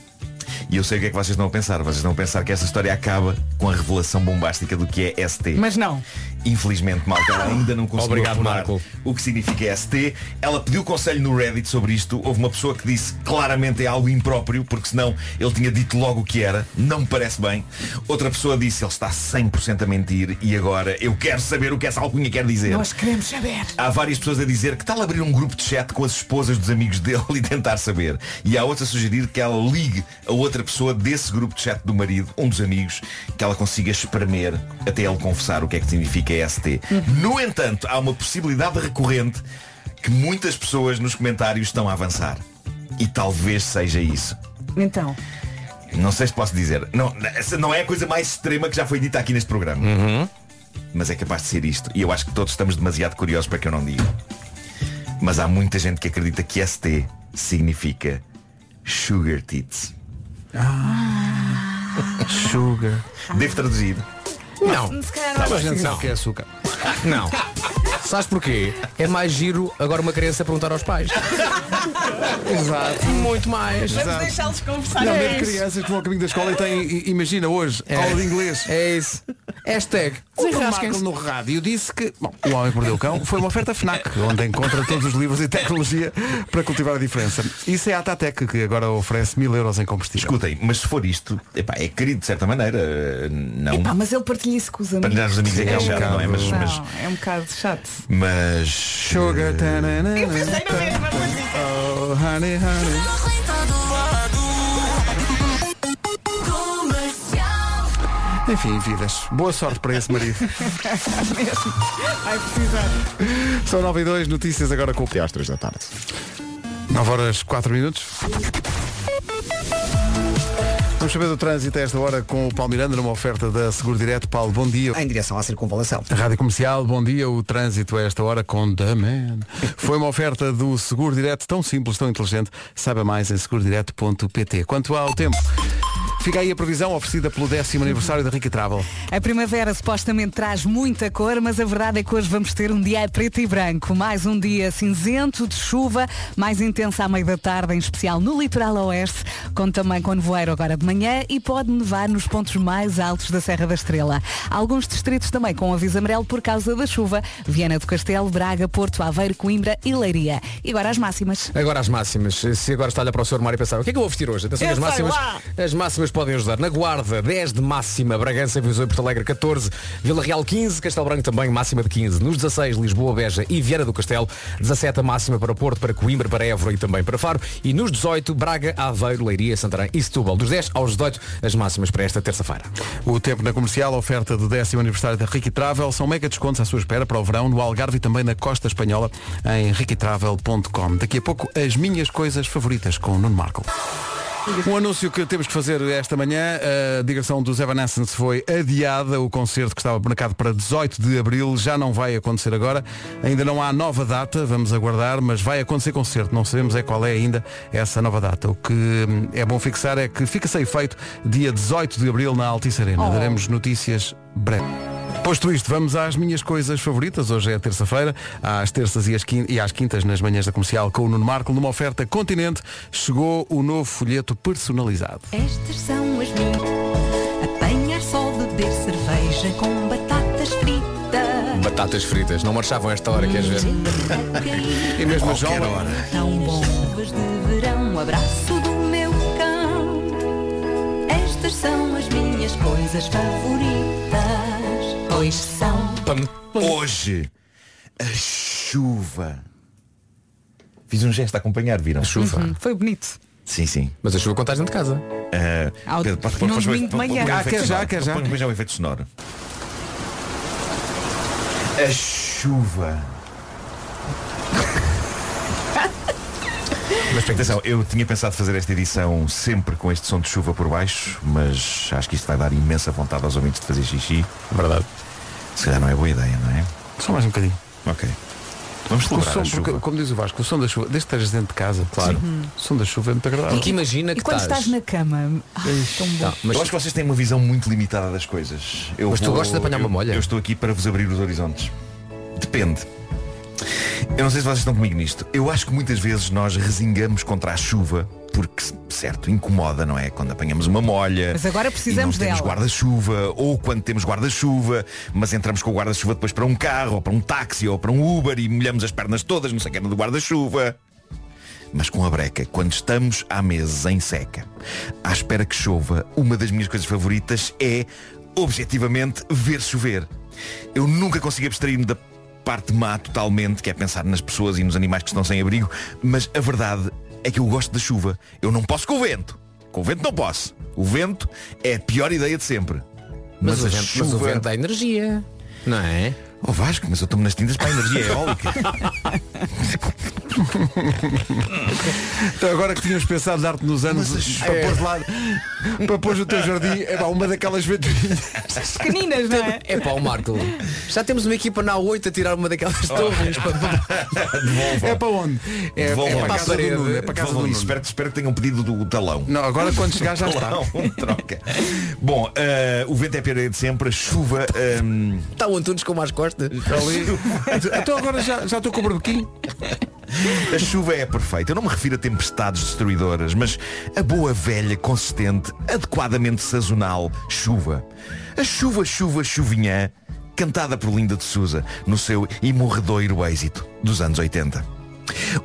E eu sei o que é que vocês estão a pensar. Vocês estão a pensar que esta história acaba com a revelação bombástica do que é ST. Mas não. Infelizmente, malta, ela ainda não conseguiu Obrigado, apurar Marco. o que significa ST. Ela pediu conselho no Reddit sobre isto. Houve uma pessoa que disse claramente é algo impróprio, porque senão ele tinha dito logo o que era. Não me parece bem. Outra pessoa disse ele está 100% a mentir e agora eu quero saber o que essa alcunha quer dizer. Nós queremos saber. Há várias pessoas a dizer que tal abrir um grupo de chat com as esposas dos amigos dele e tentar saber. E há outra a sugerir que ela ligue a outra pessoa desse grupo de chat do marido, um dos amigos, que ela consiga espremer até ele confessar o que é que significa ST. No entanto, há uma possibilidade recorrente que muitas pessoas nos comentários estão a avançar. E talvez seja isso. Então. Não sei se posso dizer. Não, essa não é a coisa mais extrema que já foi dita aqui neste programa. Mas é capaz de ser isto. E eu acho que todos estamos demasiado curiosos para que eu não diga. Mas há muita gente que acredita que ST significa Sugar Tits. Sugar. Devo traduzir. Não. Se calhar A bem. gente Não. sabe que é açúcar. Não. Sabes porquê? É mais giro agora uma criança perguntar aos pais. Exato. Muito mais. Vamos deixá-los conversar. Não, É crianças que vão ao caminho da escola e têm, imagina hoje, aula de inglês. É isso. Hashtag. O Marco no rádio disse que bom, O Homem que Mordeu o Cão foi uma oferta FNAC, onde encontra todos os livros e tecnologia para cultivar a diferença. Isso é a Tatec, que agora oferece mil euros em combustível. Escutem, mas se for isto, epá, é querido de certa maneira. eh, Não. Epá, mas ele partilha isso com os amigos. Partilhar os amigos é que é um chato, não é? Mas, bocado- mas, Não, é um bocado chato. Mas Sugar, tanana, Eu pensei na mesma coisa. oh, honey, honey. Enfim, vidas. Boa sorte para esse marido. Vai precisar. São 9 e 2, notícias agora com o às três da tarde. 9 horas 4 minutos. Vamos saber do trânsito a esta hora com o Paulo Miranda numa oferta da Seguro Direto. Paulo, bom dia. Em direção à circunvalação. Rádio Comercial, bom dia. O trânsito a esta hora com The Man. Foi uma oferta do Seguro Direto tão simples, tão inteligente. Saiba mais em segurodireto.pt. Quanto ao tempo, fica aí a previsão oferecida pelo décimo aniversário da Rica Travel. A primavera supostamente traz muita cor, mas a verdade é que hoje vamos ter um dia preto e branco. Mais um dia cinzento, de chuva, mais intensa à meio da tarde, em especial no litoral oeste, com também com nevoeiro agora de manhã e pode nevar nos pontos mais altos da Serra da Estrela. Alguns distritos também com aviso amarelo por causa da chuva. Viana do Castelo, Braga, Porto, Aveiro, Coimbra e Leiria. E agora as máximas. Agora as máximas. Se agora está a olhar para o seu armário e pensar, o que é que eu vou vestir hoje? Atenção, Eu as máximas, lá. as máximas podem ajudar. Na Guarda, 10 de máxima, Bragança, Viseu e Porto Alegre 14, Vila Real 15, Castelo Branco também máxima de 15. Nos 16, Lisboa, Beja e Vieira do Castelo, 17 a máxima para Porto, para Coimbra, para Évora e também para Faro. E nos 18, Braga, Aveiro, Leiria, Santarém e Setúbal. Dos 10 aos 18, as máximas para esta terça-feira. O tempo na comercial, oferta do décimo aniversário da Ricky Travel. São mega descontos à sua espera para o verão no Algarve e também na Costa Espanhola em riquitravel.com. Daqui a pouco, as minhas coisas favoritas com o Nuno Marco. Um anúncio que temos que fazer esta manhã, a digressão dos Evanescence foi adiada, o concerto que estava marcado para 18 de Abril já não vai acontecer agora, ainda não há nova data, vamos aguardar, mas vai acontecer concerto, não sabemos é qual é ainda essa nova data. O que hum, é bom fixar é que fica sem feito dia 18 de Abril na Altice Arena, Oh. daremos notícias breve. Posto isto, vamos às minhas coisas favoritas. Hoje é terça-feira, às terças e, às e às quintas nas manhãs da comercial com o Nuno Marco. Numa oferta Continente, chegou o novo folheto personalizado. Estas são as minhas. Apanhar só beber cerveja com batatas fritas. Batatas fritas, não marchavam esta hora, queres ver? E mesmo a Qualquer jola. hora. Tão bom. Chuvas de verão, abraço do meu cão. Estas são as minhas coisas favoritas. Pam. Hoje, a chuva. Fiz um gesto a acompanhar, viram? Chuva. Hum, Foi bonito. Sim, sim. Mas a chuva contás dentro de casa. Uh, Ao- Pedro, põe um Ah, já, quer já. Põe já o efeito sonoro. A chuva. Mas atenção, eu tinha pensado fazer esta edição sempre com este som de chuva por baixo, mas acho que isto vai dar imensa vontade aos ouvintes de fazer xixi. Verdade. Se calhar não é boa ideia, não é? Só mais um bocadinho. Ok. Vamos celebrar som, a chuva. porque, como diz o Vasco, o som da chuva, desde que estejas dentro de casa, claro. O som da chuva é muito agradável. Porque imagina E que quando estás na cama? Ai, tão bom. Tá, mas Eu acho que vocês têm uma visão muito limitada das coisas. Eu Mas tu gostas de apanhar eu- uma molha? Eu estou aqui para vos abrir os horizontes. Depende. Eu não sei se vocês estão comigo nisto. Eu acho que muitas vezes nós resingamos contra a chuva porque, certo, incomoda, não é? Quando apanhamos uma molha. Mas agora precisamos e não temos guarda-chuva, ou quando temos guarda-chuva, mas entramos com o guarda-chuva depois para um carro, ou para um táxi, ou para um Uber e molhamos as pernas todas, não sei o que era do guarda-chuva. Mas com a breca, quando estamos há meses em seca, à espera que chova, uma das minhas coisas favoritas é, objetivamente, ver chover. Eu nunca consigo abstrair-me da parte má totalmente, que é pensar nas pessoas e nos animais que estão sem abrigo, mas a verdade é que eu gosto da chuva. Eu não posso com o vento. Com o vento não posso. O vento é a pior ideia de sempre. Mas, o a vento, mas o vento dá energia. Não é? Oh Vasco, mas eu estou-me nas tintas para a energia eólica. Então agora que tínhamos pensado dar-te nos anos para pôr de lado, para pôr no teu jardim, é pá, uma daquelas ventoinhas. Pequeninas, não é? É pá, o Marco. Já temos uma equipa na A8 a tirar uma daquelas torres. para- É para onde? É, é Devolvam. para a casa do parede. Nuno. É para casa do. Espero, espero que tenham pedido do talão. Não, agora quando chegar já está. Troca. Bom, eh, o vento é a pior de sempre, a chuva. ehm, Está o Antunes com mais costas. Então agora já, já estou com o barbequinho. A chuva é perfeita. Eu não me refiro a tempestades destruidoras, mas a boa velha, consistente, adequadamente sazonal chuva. A chuva, chuva, chuvinhã, cantada por Linda de Souza no seu imorredoiro êxito dos anos 80.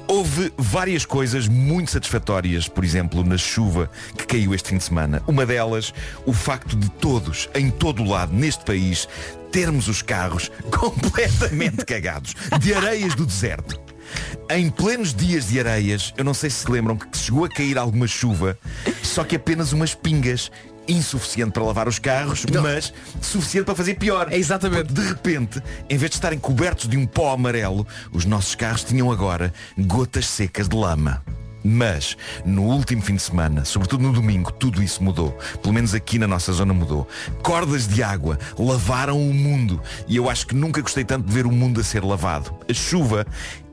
Houve várias coisas muito satisfatórias, por exemplo, na chuva que caiu este fim de semana. Uma delas, o facto de todos, em todo o lado, neste país, termos os carros completamente cagados, de areias do deserto. Em plenos dias de areias, eu não sei se se lembram que chegou a cair alguma chuva, só que apenas umas pingas. Insuficiente para lavar os carros, mas suficiente para fazer pior. É exatamente. Porque, de repente, em vez de estarem cobertos de um pó amarelo, os nossos carros tinham agora gotas secas de lama. Mas no último fim de semana, sobretudo no domingo, tudo isso mudou. Pelo menos aqui na nossa zona mudou. Cordas de água lavaram o mundo e eu acho que nunca gostei tanto de ver o mundo a ser lavado. A chuva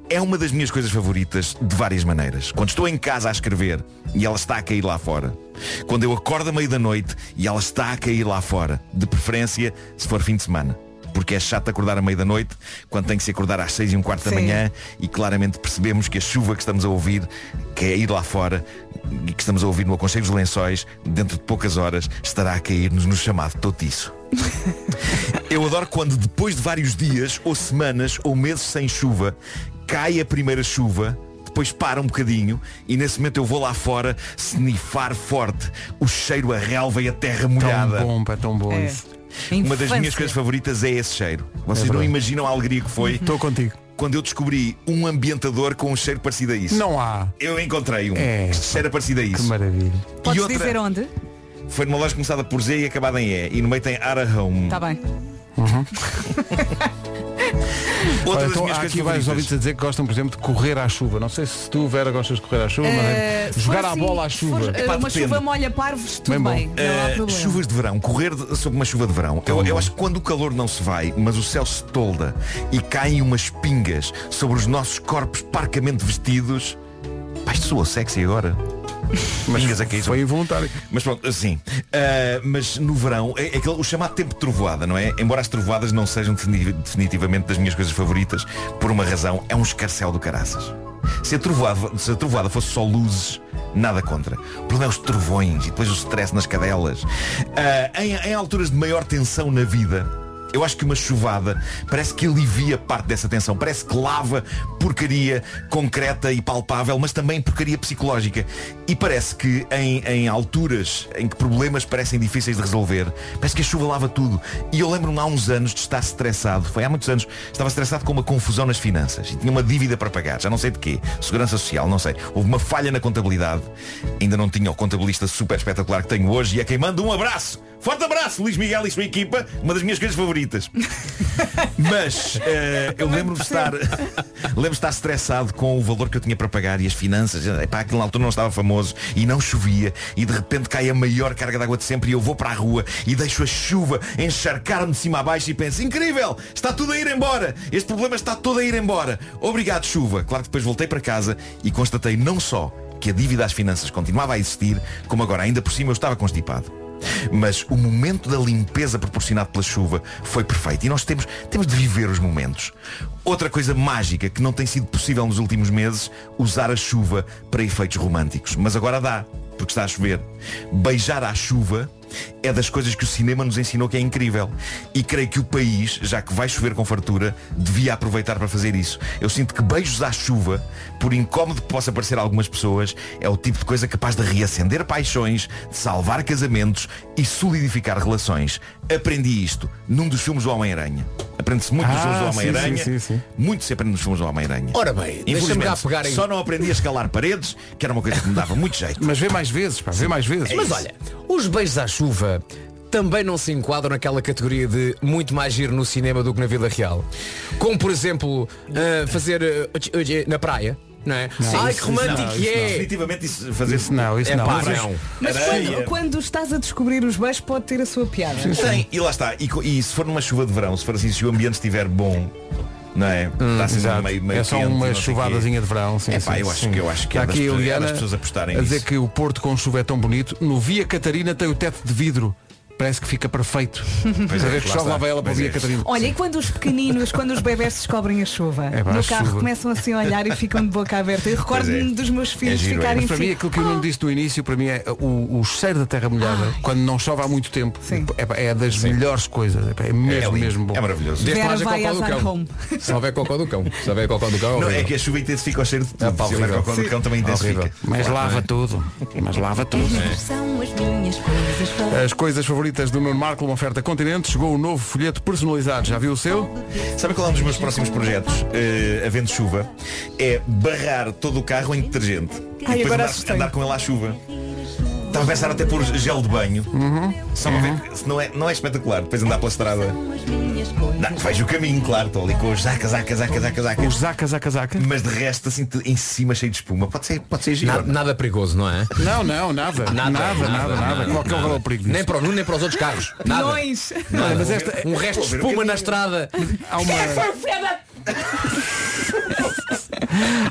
é uma das minhas coisas favoritas de várias maneiras. Quando estou em casa a escrever e ela está a cair lá fora. Quando eu acordo a meio da noite e ela está a cair lá fora. De preferência, se for fim de semana. Porque é chato acordar a meio da noite, quando tem que se acordar às seis e um quarto da Sim. manhã e claramente percebemos que a chuva que estamos a ouvir, que é ir lá fora e que estamos a ouvir no aconchego dos lençóis, dentro de poucas horas, estará a cair-nos no chamado totiço. Eu adoro quando depois de vários dias, ou semanas, ou meses sem chuva, cai a primeira chuva, depois para um bocadinho e nesse momento eu vou lá fora snifar forte o cheiro a relva e a terra molhada. Tão bom, pá, tão bom É. isso. Uma das minhas coisas favoritas é esse cheiro. Vocês É não imaginam a alegria que foi Estou contigo. quando eu descobri um ambientador com um cheiro parecido a isso. Não há. Eu encontrei um É, que cheira parecido a Que isso. maravilha. Podes e outra dizer onde? Foi numa loja começada por Z e acabada em E. E no meio tem Ara Home. Está Tá bem. Outra Olha, das então, minhas há coisas aqui vários favoritas. ouvintes a dizer que gostam, por exemplo, de correr à chuva. Não sei se tu, Vera, gostas de correr à chuva, Eh, mas é se jogar for à assim, bola à se chuva. for, eh, Epá, uma depende. chuva molha parvos, tudo Bem bom. bem. Não há problema. chuvas de verão, correr de- sob uma chuva de verão. Eu, eu acho que quando o calor não se vai, mas o céu se tolda e caem umas pingas sobre os nossos corpos parcamente vestidos. Pá, isto soa sexy agora. Pingas a cair sobre- Foi involuntário. Mas pronto, assim. ah, mas no verão, é, é aquele, o chamado tempo de trovoada, não é? Embora as trovoadas não sejam defini- definitivamente das minhas coisas favoritas, por uma razão, é um escarcel do caraças. Se a, trovoada, se a trovoada fosse só luzes, nada contra. O problema é os trovões e depois o stress nas cadelas. Ah, em, em alturas de maior tensão na vida, eu acho que uma chuvada parece que alivia parte dessa tensão. Parece que lava porcaria concreta e palpável, mas também porcaria psicológica. E parece que em, em alturas em que problemas parecem difíceis de resolver, parece que a chuva lava tudo. E eu lembro-me há uns anos de estar estressado. Foi há muitos anos. Estava estressado com uma confusão nas finanças. E tinha uma dívida para pagar. Já não sei de quê. Segurança social, não sei. Houve uma falha na contabilidade. Ainda não tinha o contabilista super espetacular que tenho hoje. E a quem manda um abraço. Forte abraço, Luís Miguel e sua equipa. Uma das minhas coisas favoritas. Mas eh, eu lembro-me de estar lembro de estar estressado com o valor que eu tinha para pagar e as finanças. Epá, aquilo na altura não estava famoso e não chovia e de repente cai a maior carga de água de sempre e eu vou para a rua e deixo a chuva encharcar-me de cima a baixo e penso, incrível, está tudo a ir embora. Este problema está todo a ir embora. Obrigado, chuva. Claro que depois voltei para casa e constatei não só que a dívida às finanças continuava a existir, como agora ainda por cima eu estava constipado. Mas o momento da limpeza proporcionado pela chuva foi perfeito. E nós temos, temos de viver os momentos. Outra coisa mágica que não tem sido possível nos últimos meses, usar a chuva para efeitos românticos. Mas agora dá, porque está a chover. Beijar à chuva é das coisas que o cinema nos ensinou que é incrível. E creio que o país, já que vai chover com fartura, devia aproveitar para fazer isso. Eu sinto que beijos à chuva, por incómodo que possa parecer a algumas pessoas, é o tipo de coisa capaz de reacender paixões, de salvar casamentos e solidificar relações. Aprendi isto num dos filmes do Homem-Aranha. Aprende-se muito nos Ah, filmes do sim, Homem-Aranha. sim, sim, sim. Muito se aprende nos filmes do Homem-Aranha. Ora bem, deixa-me Infelizmente, cá pegar em- só não aprendi a escalar paredes, que era uma coisa que me dava muito jeito. Mas vê mais vezes, pá, vê mais vezes. Mas olha, os beijos à chuva também não se enquadram naquela categoria de muito mais giro no cinema do que na vida real. Como, por exemplo, ah, fazer ah, na praia, não é? Ai, que romântico Não, que não. é! Definitivamente isso fazer Isso não, isso É não. pá, Mas- não. Mas quando, quando estás a descobrir os beijos pode ter a sua piada. Tem, e lá está. E, e se for numa chuva de verão, se for assim, se o ambiente estiver bom, não é? está assim Exato. meio, meio é só quente, uma chuvadazinha de verão. Sim, É pá, sim, eu acho sim. que eu acho que Está é das, aqui a é das pessoas apostarem a dizer nisso. que o Porto com chuva é tão bonito. No Via Catarina tem o teto de vidro. Parece que fica perfeito. Pois Cada é, vez que chove lá vai ela para o é. Catarina. Olha, e quando os pequeninos, quando os bebés descobrem a chuva, É pá, no a carro chuva. começam assim a olhar e ficam de boca aberta. Eu recordo-me é. dos meus filhos giro, é. ficarem Mas para assim. mim aquilo que o Nuno disse no início, para mim é o, o cheiro da terra molhada, quando não chove há muito tempo, Sim. é, é das melhores coisas. É, é mesmo, mesmo bom. É maravilhoso. Desde que Vera haja vai cocó do cão. Se houver cocó do cão. Se houver cocó do cão, é Não, é que a chuva intensifica o cheiro de tudo. É se houver cocó do cão também intensifica. Horrível. Mas lava tudo. Mas lava tudo. As coisas favoritas. Favoritas do Nuno Marco, uma oferta Continente, chegou o novo folheto personalizado. Já viu o seu? Sabe qual é um dos meus próximos projetos, eh, havendo chuva? É barrar todo o carro em detergente. e Ai, depois agora andar, andar com ele à chuva. Estava a pensar até por gel de banho. Uhum. Só para ver não é, não é espetacular. Depois andar pela estrada. Não, vejo o caminho, claro, estou ali com os zaca, zaca, zaca, zaca, zaca. Os zaca, zaca, zaca. Mas de resto, assim, em cima cheio de espuma. Pode ser, pode ser giro. Na- nada perigoso, não é? Não, não, nada. Nada, nada, nada, nada. Qual que é o valor perigo disso? Nem para o Nuno, nem para os outros carros. Nada. Milhões. Nada. Mas esta- Um resto de espuma na estrada. Há uma...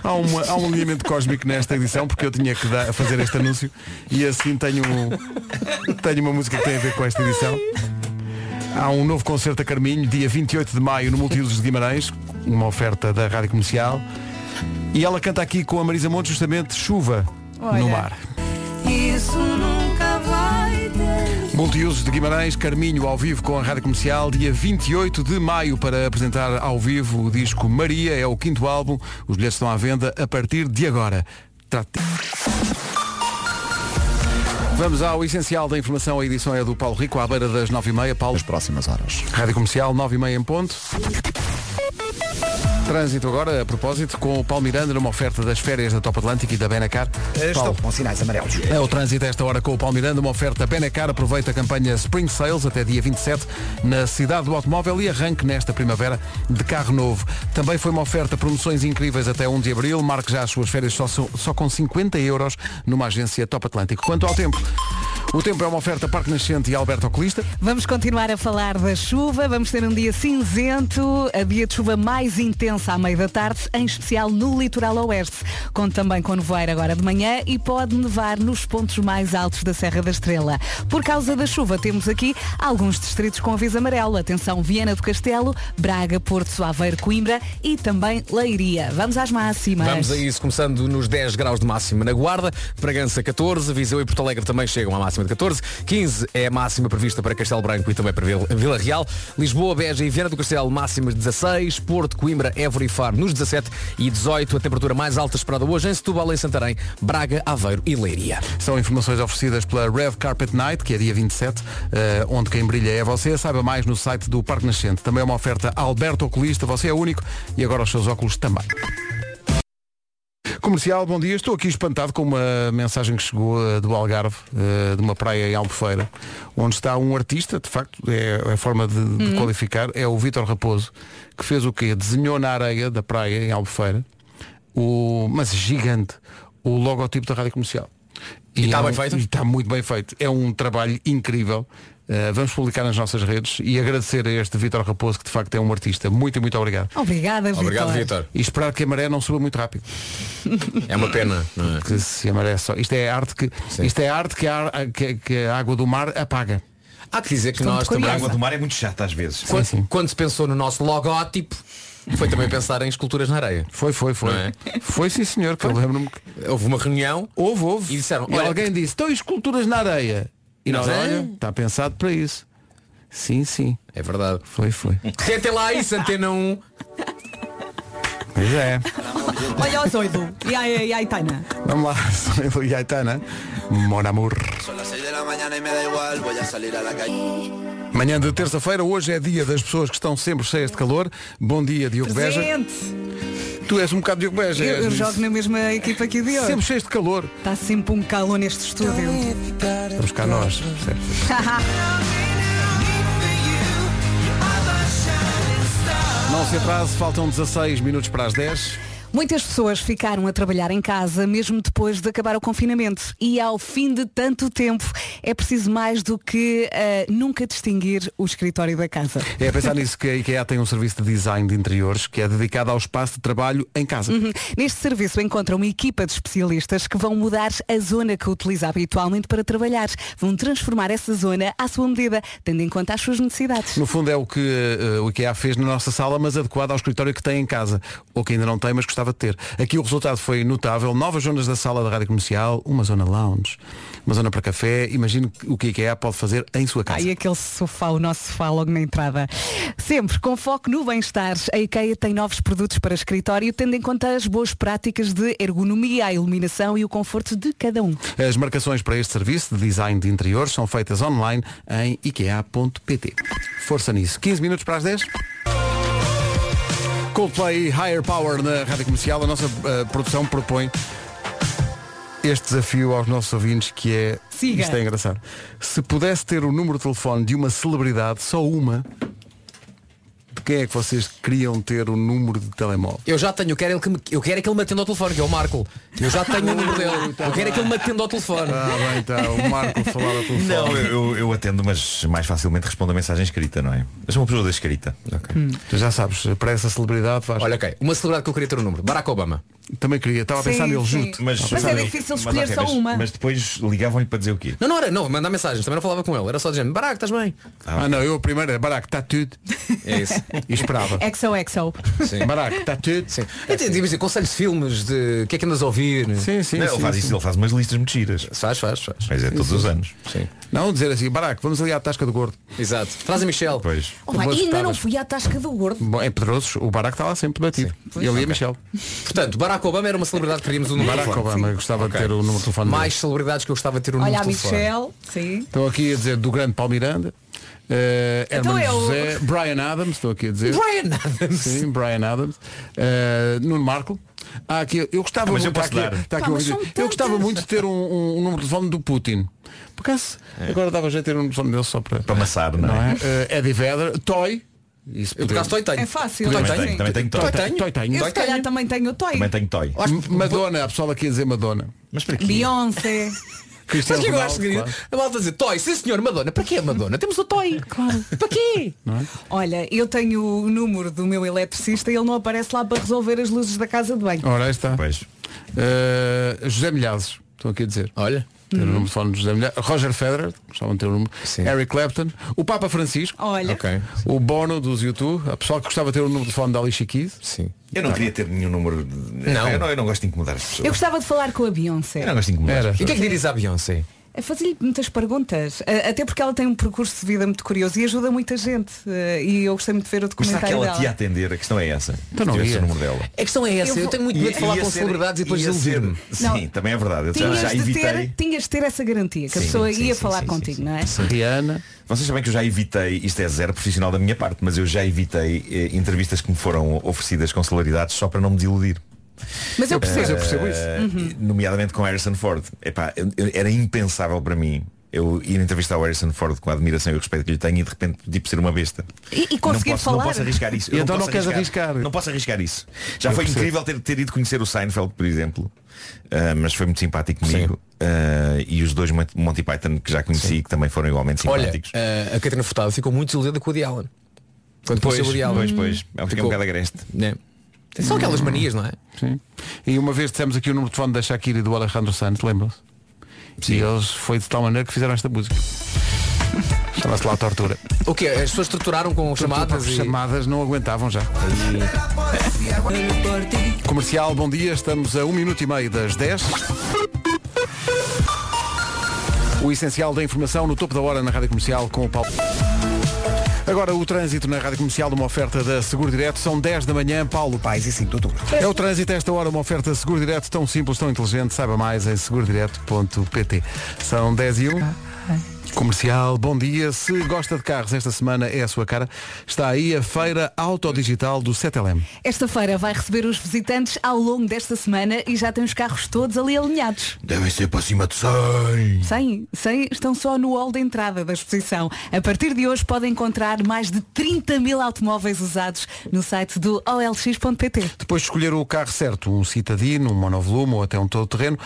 Há, uma- há um alinhamento cósmico nesta edição porque eu tinha que dar- fazer este anúncio e assim tenho, tenho uma música que tem a ver com esta edição. Há um novo concerto a Carminho, dia 28 de maio no Multiusos de Guimarães, uma oferta da Rádio Comercial. E ela canta aqui com a Marisa Monte justamente Chuva no Olha. mar. Isso nunca vai ter. Multiusos de Guimarães, Carminho ao vivo com a Rádio Comercial, dia 28 de maio para apresentar ao vivo o disco Maria, é o quinto álbum. Os bilhetes estão à venda a partir de agora. Trate. Vamos ao essencial da informação. A edição é do Paulo Rico, à beira das 9h30. Paulo, Nas próximas horas. Rádio Comercial, 9h30 em ponto. Trânsito agora, a propósito, com o Paulo Miranda numa oferta das férias da Top Atlântico e da Benacar. Estou Paulo. com sinais amarelos. É o trânsito a esta hora com o Paulo Miranda, uma oferta Benacar. Aproveita a campanha Spring Sales até dia 27 na cidade do automóvel e arranque nesta primavera de carro novo. Também foi uma oferta promoções incríveis até 1 de abril. Marque já as suas férias só, só com 50 euros numa agência Top Atlântico. Quanto ao tempo, o tempo é uma oferta Parque Nascente e Alberto Oculista. Vamos continuar a falar da chuva. Vamos ter um dia cinzento, a dia de chuva mais intensa à meia da tarde, em especial no litoral oeste. Conto também com nevoeiro agora de manhã e pode nevar nos pontos mais altos da Serra da Estrela. Por causa da chuva, temos aqui alguns distritos com aviso amarelo. Atenção, Viana do Castelo, Braga, Porto, Aveiro, Coimbra e também Leiria. Vamos às máximas. Vamos a isso, começando nos 10 graus de máxima na Guarda, Bragança 14, Viseu e Porto Alegre também chegam à máxima de 14, 15 é a máxima prevista para Castelo Branco e também para Vil- Vila Real, Lisboa, Beja e Viana do Castelo máximas 16, Porto, Coimbra, Évora e Faro nos 17 e 18, a temperatura mais alta esperada hoje em Setúbal, em Santarém, Braga, Aveiro e Leiria. São informações oferecidas pela Red Carpet Night, que é dia 27, eh, onde quem brilha é você. Saiba mais no site do Parque Nascente. Também é uma oferta Alberto Oculista, você é único e agora os seus óculos também. Comercial, bom dia. Estou aqui espantado com uma mensagem que chegou eh, do Algarve, eh, de uma praia em Albufeira, onde está um artista, de facto, é a forma de, de qualificar, é o Vítor Raposo, que fez o quê? Desenhou na areia da praia em Albufeira, o, mas gigante, o logotipo da Rádio Comercial. E está é bem um- feito? e está muito bem feito. É um trabalho incrível. Uh, vamos publicar nas nossas redes e agradecer a este Vítor Raposo, que de facto é um artista. Muito, muito obrigado. Obrigada, Vitor. Obrigado, Vitor. E esperar que a maré não suba muito rápido. É uma pena, não é? Que se a maré só. Isto é arte que, isto é arte que a, que- que a água do mar apaga. Há que dizer que Estou nós também, A água do mar é muito chata às vezes. quando, sim. quando se pensou no nosso logótipo, foi também pensar em esculturas na areia. Foi, foi, foi. É? Foi sim senhor, que eu lembro-me que Houve uma reunião houve, houve. E disseram, e olha- alguém disse, estão esculturas na areia. E nós, Nós, olha, está pensado para isso. Sim, sim. É verdade. Foi, foi. Tentem lá isso, antena 1. Pois é. Olha o zoido. E aí, e aí, Taina? Vamos lá, sou eu e Aitana. Mon amour. Manhã de terça-feira, hoje é dia das pessoas que estão sempre cheias de calor. Bom dia, Diogo Beja. Tu és um bocado Diogo Beja. Eu, eu jogo na mesma equipa aqui de hoje. Sempre cheios de calor. Está sempre um calor neste estúdio. Estamos cá nós. Não se atrase, faltam 16 minutos para as 10. Muitas pessoas ficaram a trabalhar em casa mesmo depois de acabar o confinamento e ao fim de tanto tempo é preciso mais do que ah, nunca distinguir o escritório da casa. É a pensar nisso que a IKEA tem um serviço de design de interiores que é dedicado ao espaço de trabalho em casa. Uhum. Neste serviço encontra uma equipa de especialistas que vão mudar a zona que utiliza habitualmente para trabalhar. Vão transformar essa zona à sua medida, tendo em conta as suas necessidades. No fundo é o que eh, o IKEA fez na nossa sala, mas adequado ao escritório que tem em casa, ou que ainda não tem, mas gostava de ter. Aqui o resultado foi notável. Novas zonas da sala da rádio comercial, uma zona lounge, uma zona para café. Imagino o que a IKEA pode fazer em sua casa. Ai, aquele sofá, o nosso sofá logo na entrada. Sempre com foco no bem-estar, a IKEA tem novos produtos para escritório, tendo em conta as boas práticas de ergonomia, a iluminação e o conforto de cada um. As marcações para este serviço de design de interiores são feitas online em ikea.pt. Força nisso. 15 minutos para as 10. Coldplay Higher Power na Rádio Comercial. A nossa eh, produção propõe este desafio aos nossos ouvintes que é Siga. isto é engraçado. Se pudesse ter o número de telefone de uma celebridade, só uma, quem é que vocês queriam ter o número de telemóvel? Eu já tenho, eu quero, ele que me, eu quero é que ele me atenda ao telefone, que é o Marco. Eu já tenho o número dele. Eu quero é que ele me atenda ao telefone. Ah, bem, tá, o Marco falar ao telefone. Não, eu, eu- atendo, mas mais facilmente respondo a mensagem escrita, não é? Eu sou uma pessoa da escrita. Tu já sabes, para essa celebridade faz. Olha, ok. Uma celebridade que eu queria ter o número. Barack Obama. Também queria, estava a pensar nele, juro. Mas, Mas é difícil escolher ok, só mas- uma. Mas depois ligavam-lhe para dizer o quê? Não, não era, não, mandar mensagens, também não falava com ele, era só dizendo, Barack, estás bem? Ah, não, eu a primeira era Barack, está tudo. É isso. E esperava. Exo, exo. Sim. Está tudo. Sim. Entendi, dizer, conselhos de filmes, de o que é que andas a ouvir? Sim, sim. Não, sim, ele faz sim. isso, ele faz umas listas muito giras. Faz, faz, faz. Mas é todos os anos. Sim. Não, dizer assim, Barack, vamos ali à tasca do gordo. Exato. Traz a Michelle. Pois. Oh, Boas e ainda não fui à tasca do gordo. Bom, em Pedrosos, o Barack está lá sempre batido. Ele e a Michelle. Portanto, Barack Obama era uma celebridade que queríamos o número Barack. Obama, eu gostava de ter o número de telefone Mais celebridades que eu gostava de ter o Olha número a de telefone. Michelle. Sim. Estão aqui a dizer do grande Paulo Eh, Então Herman é o- José, Brian Adams, estou aqui a dizer. Brian Adams. Sim, Brian Adams. Eh, Nuno Marco. Há aqui, eu gostava Ah, muito, eu aqui, está aqui Pá, um eu gostava muito de ter um, um- um número de telefone do Putin. Por acaso, agora dava jeito de ter um número de telefone dele só para, Para amassar, não é? Eh, Eddie Vedder, Toy. Isso Eu por acaso Toy tenho. É fácil. Toy Também tenho. tenho, também tenho Toy toy. tenho. Toy tenho. Eu se calhar também tenho o Toy. Também tenho toy. Madonna, a pessoa aqui a dizer Madonna. Mas para quê? Beyoncé. Cristiano Mas eu Ronaldo, acho que claro. a malta dizer Toy, sim senhor, Madonna. Para quê a Madonna? Temos o Toy. Claro. Para quê? Olha, eu tenho o número do meu eletricista e ele não aparece lá para resolver as luzes da casa de banho. Ora, aí está. Pois. Eh, José Milhazes, estou aqui a dizer. Olha. Ter o número de telefone de José Milhazes. Roger Federer, gostavam de ter o número. Sim. Eric Clapton. O Papa Francisco. Olha. Ok. O Bono dos YouTube. A pessoa que gostava de ter o número de telefone da Alicia Keys. Sim. Eu não queria ter nenhum número. de- Não. Eu não, eu não gosto de incomodar as pessoas. Eu gostava de falar com a Beyoncé. Eu não gosto de incomodar Era. E o que é que dirias à Beyoncé? A fazer-lhe muitas perguntas. A- Até porque ela tem um percurso de vida muito curioso e ajuda muita gente. Eh, E eu gostei muito de ver o Mas será que documentário ela dela. te ia atender? A questão é essa. Então não ia. o número dela. A questão é essa, eu, Eu tenho muito medo de falar com ser- celebridades e depois ser- Não. Sim, também é verdade. Eu já, Tinhas já de, evitei. ter, tinhas de ter essa garantia, que a Sim, pessoa sim, ia sim, falar sim, contigo, sim, não é? Rihanna. Vocês sabem que eu já evitei, isto é zero profissional da minha parte, mas eu já evitei eh, entrevistas que me foram oferecidas com celeridades só para não me desiludir. Mas eu percebo. Mas eu percebo isso. Eh, Nomeadamente com Harrison Ford. Epá, eu- eu- era impensável para mim eu ir entrevistar o Harrison Ford com a admiração e o respeito que lhe tenho e de repente tipo ser uma besta. E- e conseguir não posso, falar. Não posso arriscar isso. Eu então posso não queres arriscar? Não posso arriscar isso. Já Eu foi percebo. incrível ter, ter ido conhecer o Seinfeld, por exemplo. Ah, mas foi muito simpático comigo. Ah, e os dois Mon- Monty Python que já conheci, que também foram igualmente Olha, simpáticos. eh, a Catarina Furtado ficou muito desiludida com o Woody Allen. Quando Pois, conheceu o Woody Allen. pois, pois. É um Ficou- um bocado agreste. Né? São aquelas manias, não é? Sim. E uma vez dissemos aqui o número de telefone da Shakira e do Alejandro Santos, lembram-se? E eles foi de tal maneira que fizeram esta música. Chama-se lá Tortura. O quê? As pessoas torturaram com chamadas e... Chamadas não aguentavam já. Comercial, bom dia, estamos a um minuto e meio das 10. O essencial da informação no topo da hora na Rádio Comercial com o Paulo. Agora o trânsito na Rádio Comercial de uma oferta da Seguro Direto são 10 da manhã, Paulo. Pais e 5 de outubro. É o trânsito a esta hora, uma oferta Seguro Direto tão simples, tão inteligente. Saiba mais em segurodireto.pt. São 10 e 1. Comercial, bom dia. Se gosta de carros, esta semana é a sua cara. Está aí a feira autodigital do 7LM. Esta feira vai receber os visitantes ao longo desta semana e já tem os carros todos ali alinhados. Devem ser para cima de 100. 100, 100 estão só no hall de entrada da exposição. A partir de hoje podem encontrar mais de 30 mil automóveis usados no site do olx.pt. Depois de escolher o carro certo, um citadino, um monovolume ou até um todo-terreno,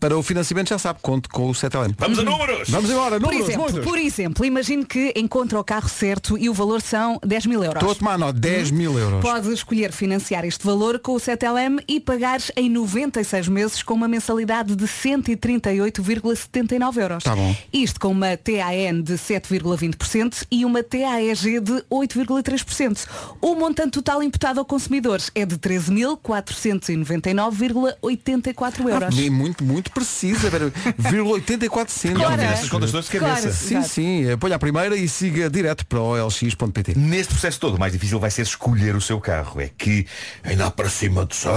para o financiamento já sabe, conte com o 7LM. Vamos a números! Vamos embora, Por números, exemplo, por exemplo, imagine que encontra o carro certo e o valor são 10 mil euros. Estou a tomar nota, 10 mil euros. Pode escolher financiar este valor com o 7LM e pagar em 96 meses com uma mensalidade de 138,79 euros. Tá bom. Isto com uma TAN de 7,20% e uma TAEG de 8,3%. O montante total imputado ao consumidor é de 13.499,84 euros. Ah, muito, muito precisa, velho. 84 centavos. Claro. Essas contas todas de cabeça. Claro. Sim, Exato. sim. eh, Põe a primeira e siga direto para o olx.pt. Neste processo todo, o mais difícil vai ser escolher o seu carro. É que ainda há para cima de 100.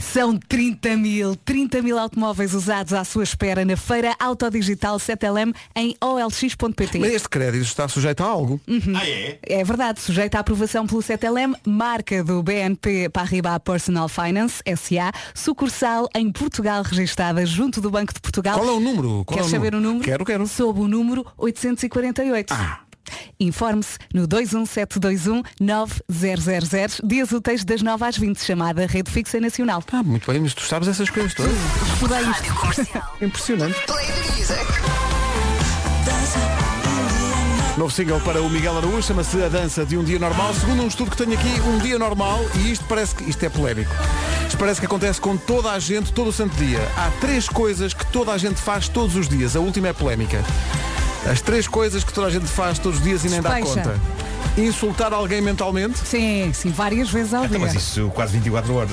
São 30 mil, 30 mil automóveis usados à sua espera na feira autodigital 7LM em olx.pt. Mas este crédito está sujeito a algo. Ah, é? É verdade, sujeito à aprovação pelo 7LM, marca do BNP Paribas Personal Finance, SA, sucursal em Portugal registada junto do Banco de Portugal. Qual é o número? Qual Queres é o saber o número? Quero, quero. Sob o número 848. Ah, Informe-se no 21721-9000, dias úteis das 9 às 20, chamada Rede Fixa Nacional. Ah, muito bem, mas tu sabes essas coisas todas. Estudei isto. Impressionante. Novo single para o Miguel Araújo, chama-se A Dança de um Dia Normal. Segundo um estudo que tenho aqui, um dia normal, e isto parece que isto é polémico. Isto parece que acontece com toda a gente, todo o santo dia. Há três coisas que toda a gente faz todos os dias. A última é polémica. As três coisas que toda a gente faz todos os dias e nem dá conta. Insultar alguém mentalmente. Sim, sim, várias vezes ao Então, dia. mas isso quase 24 horas.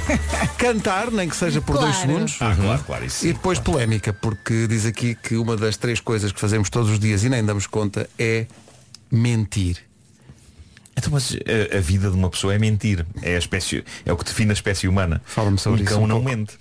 Cantar, nem que seja por dois Claro. segundos. Ah, claro, claro. Isso, E depois polémica, porque diz aqui que uma das três coisas que fazemos todos os dias e nem damos conta é mentir. Então, mas a, a vida de uma pessoa é mentir. É, a espécie, é o que define a espécie humana. Fala-me sobre um isso cão um não pouco. mente.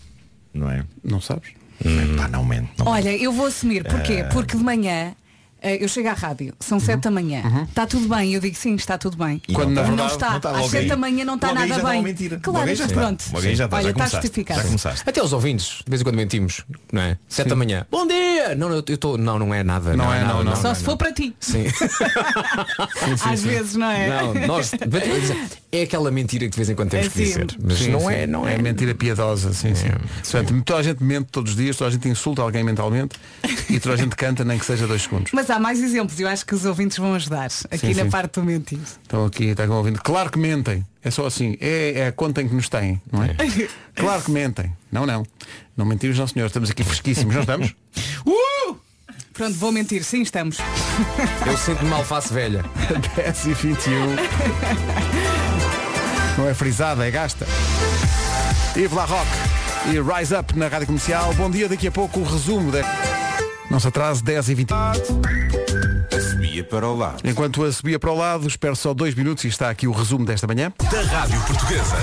Não é? Não sabes? Hum, pá, não mente. Não Olha, eu vou assumir. Porquê? Ah. Porque de manhã eh, eu chego à rádio, são 7 da manhã. Está tudo bem? Eu digo sim, está tudo bem. E Quando, não verdade, está. não está Às logo 7 da manhã não está nada já está bem. uma mentira. Claro, já pronto. Já está, Olha, já está justificado. Já começaste. Até os ouvintes, de vez em quando mentimos, não é? Sete da manhã. Bom dia! Não, não, eu estou. Não, não é nada. Não é, nada, não, não. Só se for para ti. Sim. Às vezes, não é? Não, nós. É aquela mentira que de vez em quando temos É que dizer. sim. Mas Sim, não sim. é, não é. mentira piedosa, sim, sim. Portanto, toda a gente mente todos os dias, toda a gente insulta alguém mentalmente e toda a gente canta nem que seja dois segundos. Mas há mais exemplos, eu acho que os ouvintes vão ajudar aqui Sim, na sim. parte do mentir. Estão aqui, estão ouvindo. Claro que mentem. É só assim. É, é a conta em que nos têm, não é? Claro que mentem. Não, não. Não mentimos, não senhor. Estamos aqui fresquíssimos, não estamos? Uh! Pronto, vou mentir, sim, estamos. Eu sinto-me alface velha. 10 e 21. Não é frisada, é gasta. Yves La Rock e Rise Up na Rádio Comercial. Bom dia, daqui a pouco o resumo da... Não se atrase, 10 e 20. Subia para o lado. Enquanto a subia para o lado, espero só dois minutos e está aqui o resumo desta manhã. Da Rádio Portuguesa.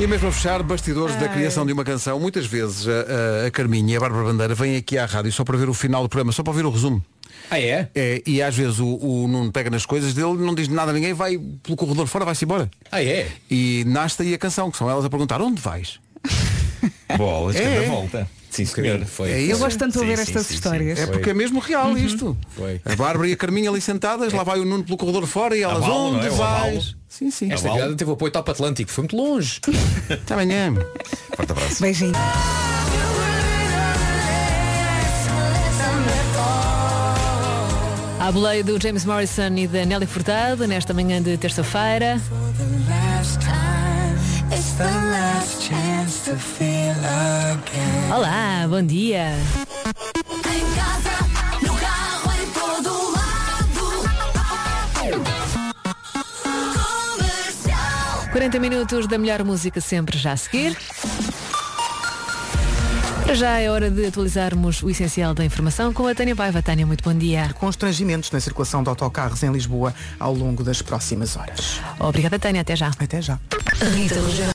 E mesmo a fechar, bastidores da criação de uma canção, muitas vezes a, a, a Carminha e a Bárbara Bandeira vêm aqui à rádio só para ver o final do programa, só para ver o resumo. Ah, é? É, e às vezes o, o Nuno pega nas coisas dele, não diz nada a ninguém, vai pelo corredor fora, vai-se embora. Ah, é? E nasce aí a canção, que são elas a perguntar onde vais? Bolas, É, cada é. volta. Sim, senhor. Foi. É Eu gosto tanto de Sim, ouvir sim, estas sim, sim. histórias. É porque é mesmo real isto. Foi. A Bárbara e a Carminha ali sentadas, lá vai o Nuno pelo corredor fora e elas Avalo, onde é? Vais? Sim, sim. Esta piada teve o apoio Top Atlântico, foi muito longe. Até amanhã. Forte abraço. Beijinho. A boleia do James Morrison e da Nelly Furtado nesta manhã de terça-feira. Olá, bom dia. Comercial. 40 minutos da melhor música sempre já a seguir. Para já é hora de atualizarmos o essencial da informação com a Tânia Paiva. Tânia, muito bom dia. Constrangimentos na circulação de autocarros em Lisboa ao longo das próximas horas. Obrigada, Tânia. Até já. Até já. Rita.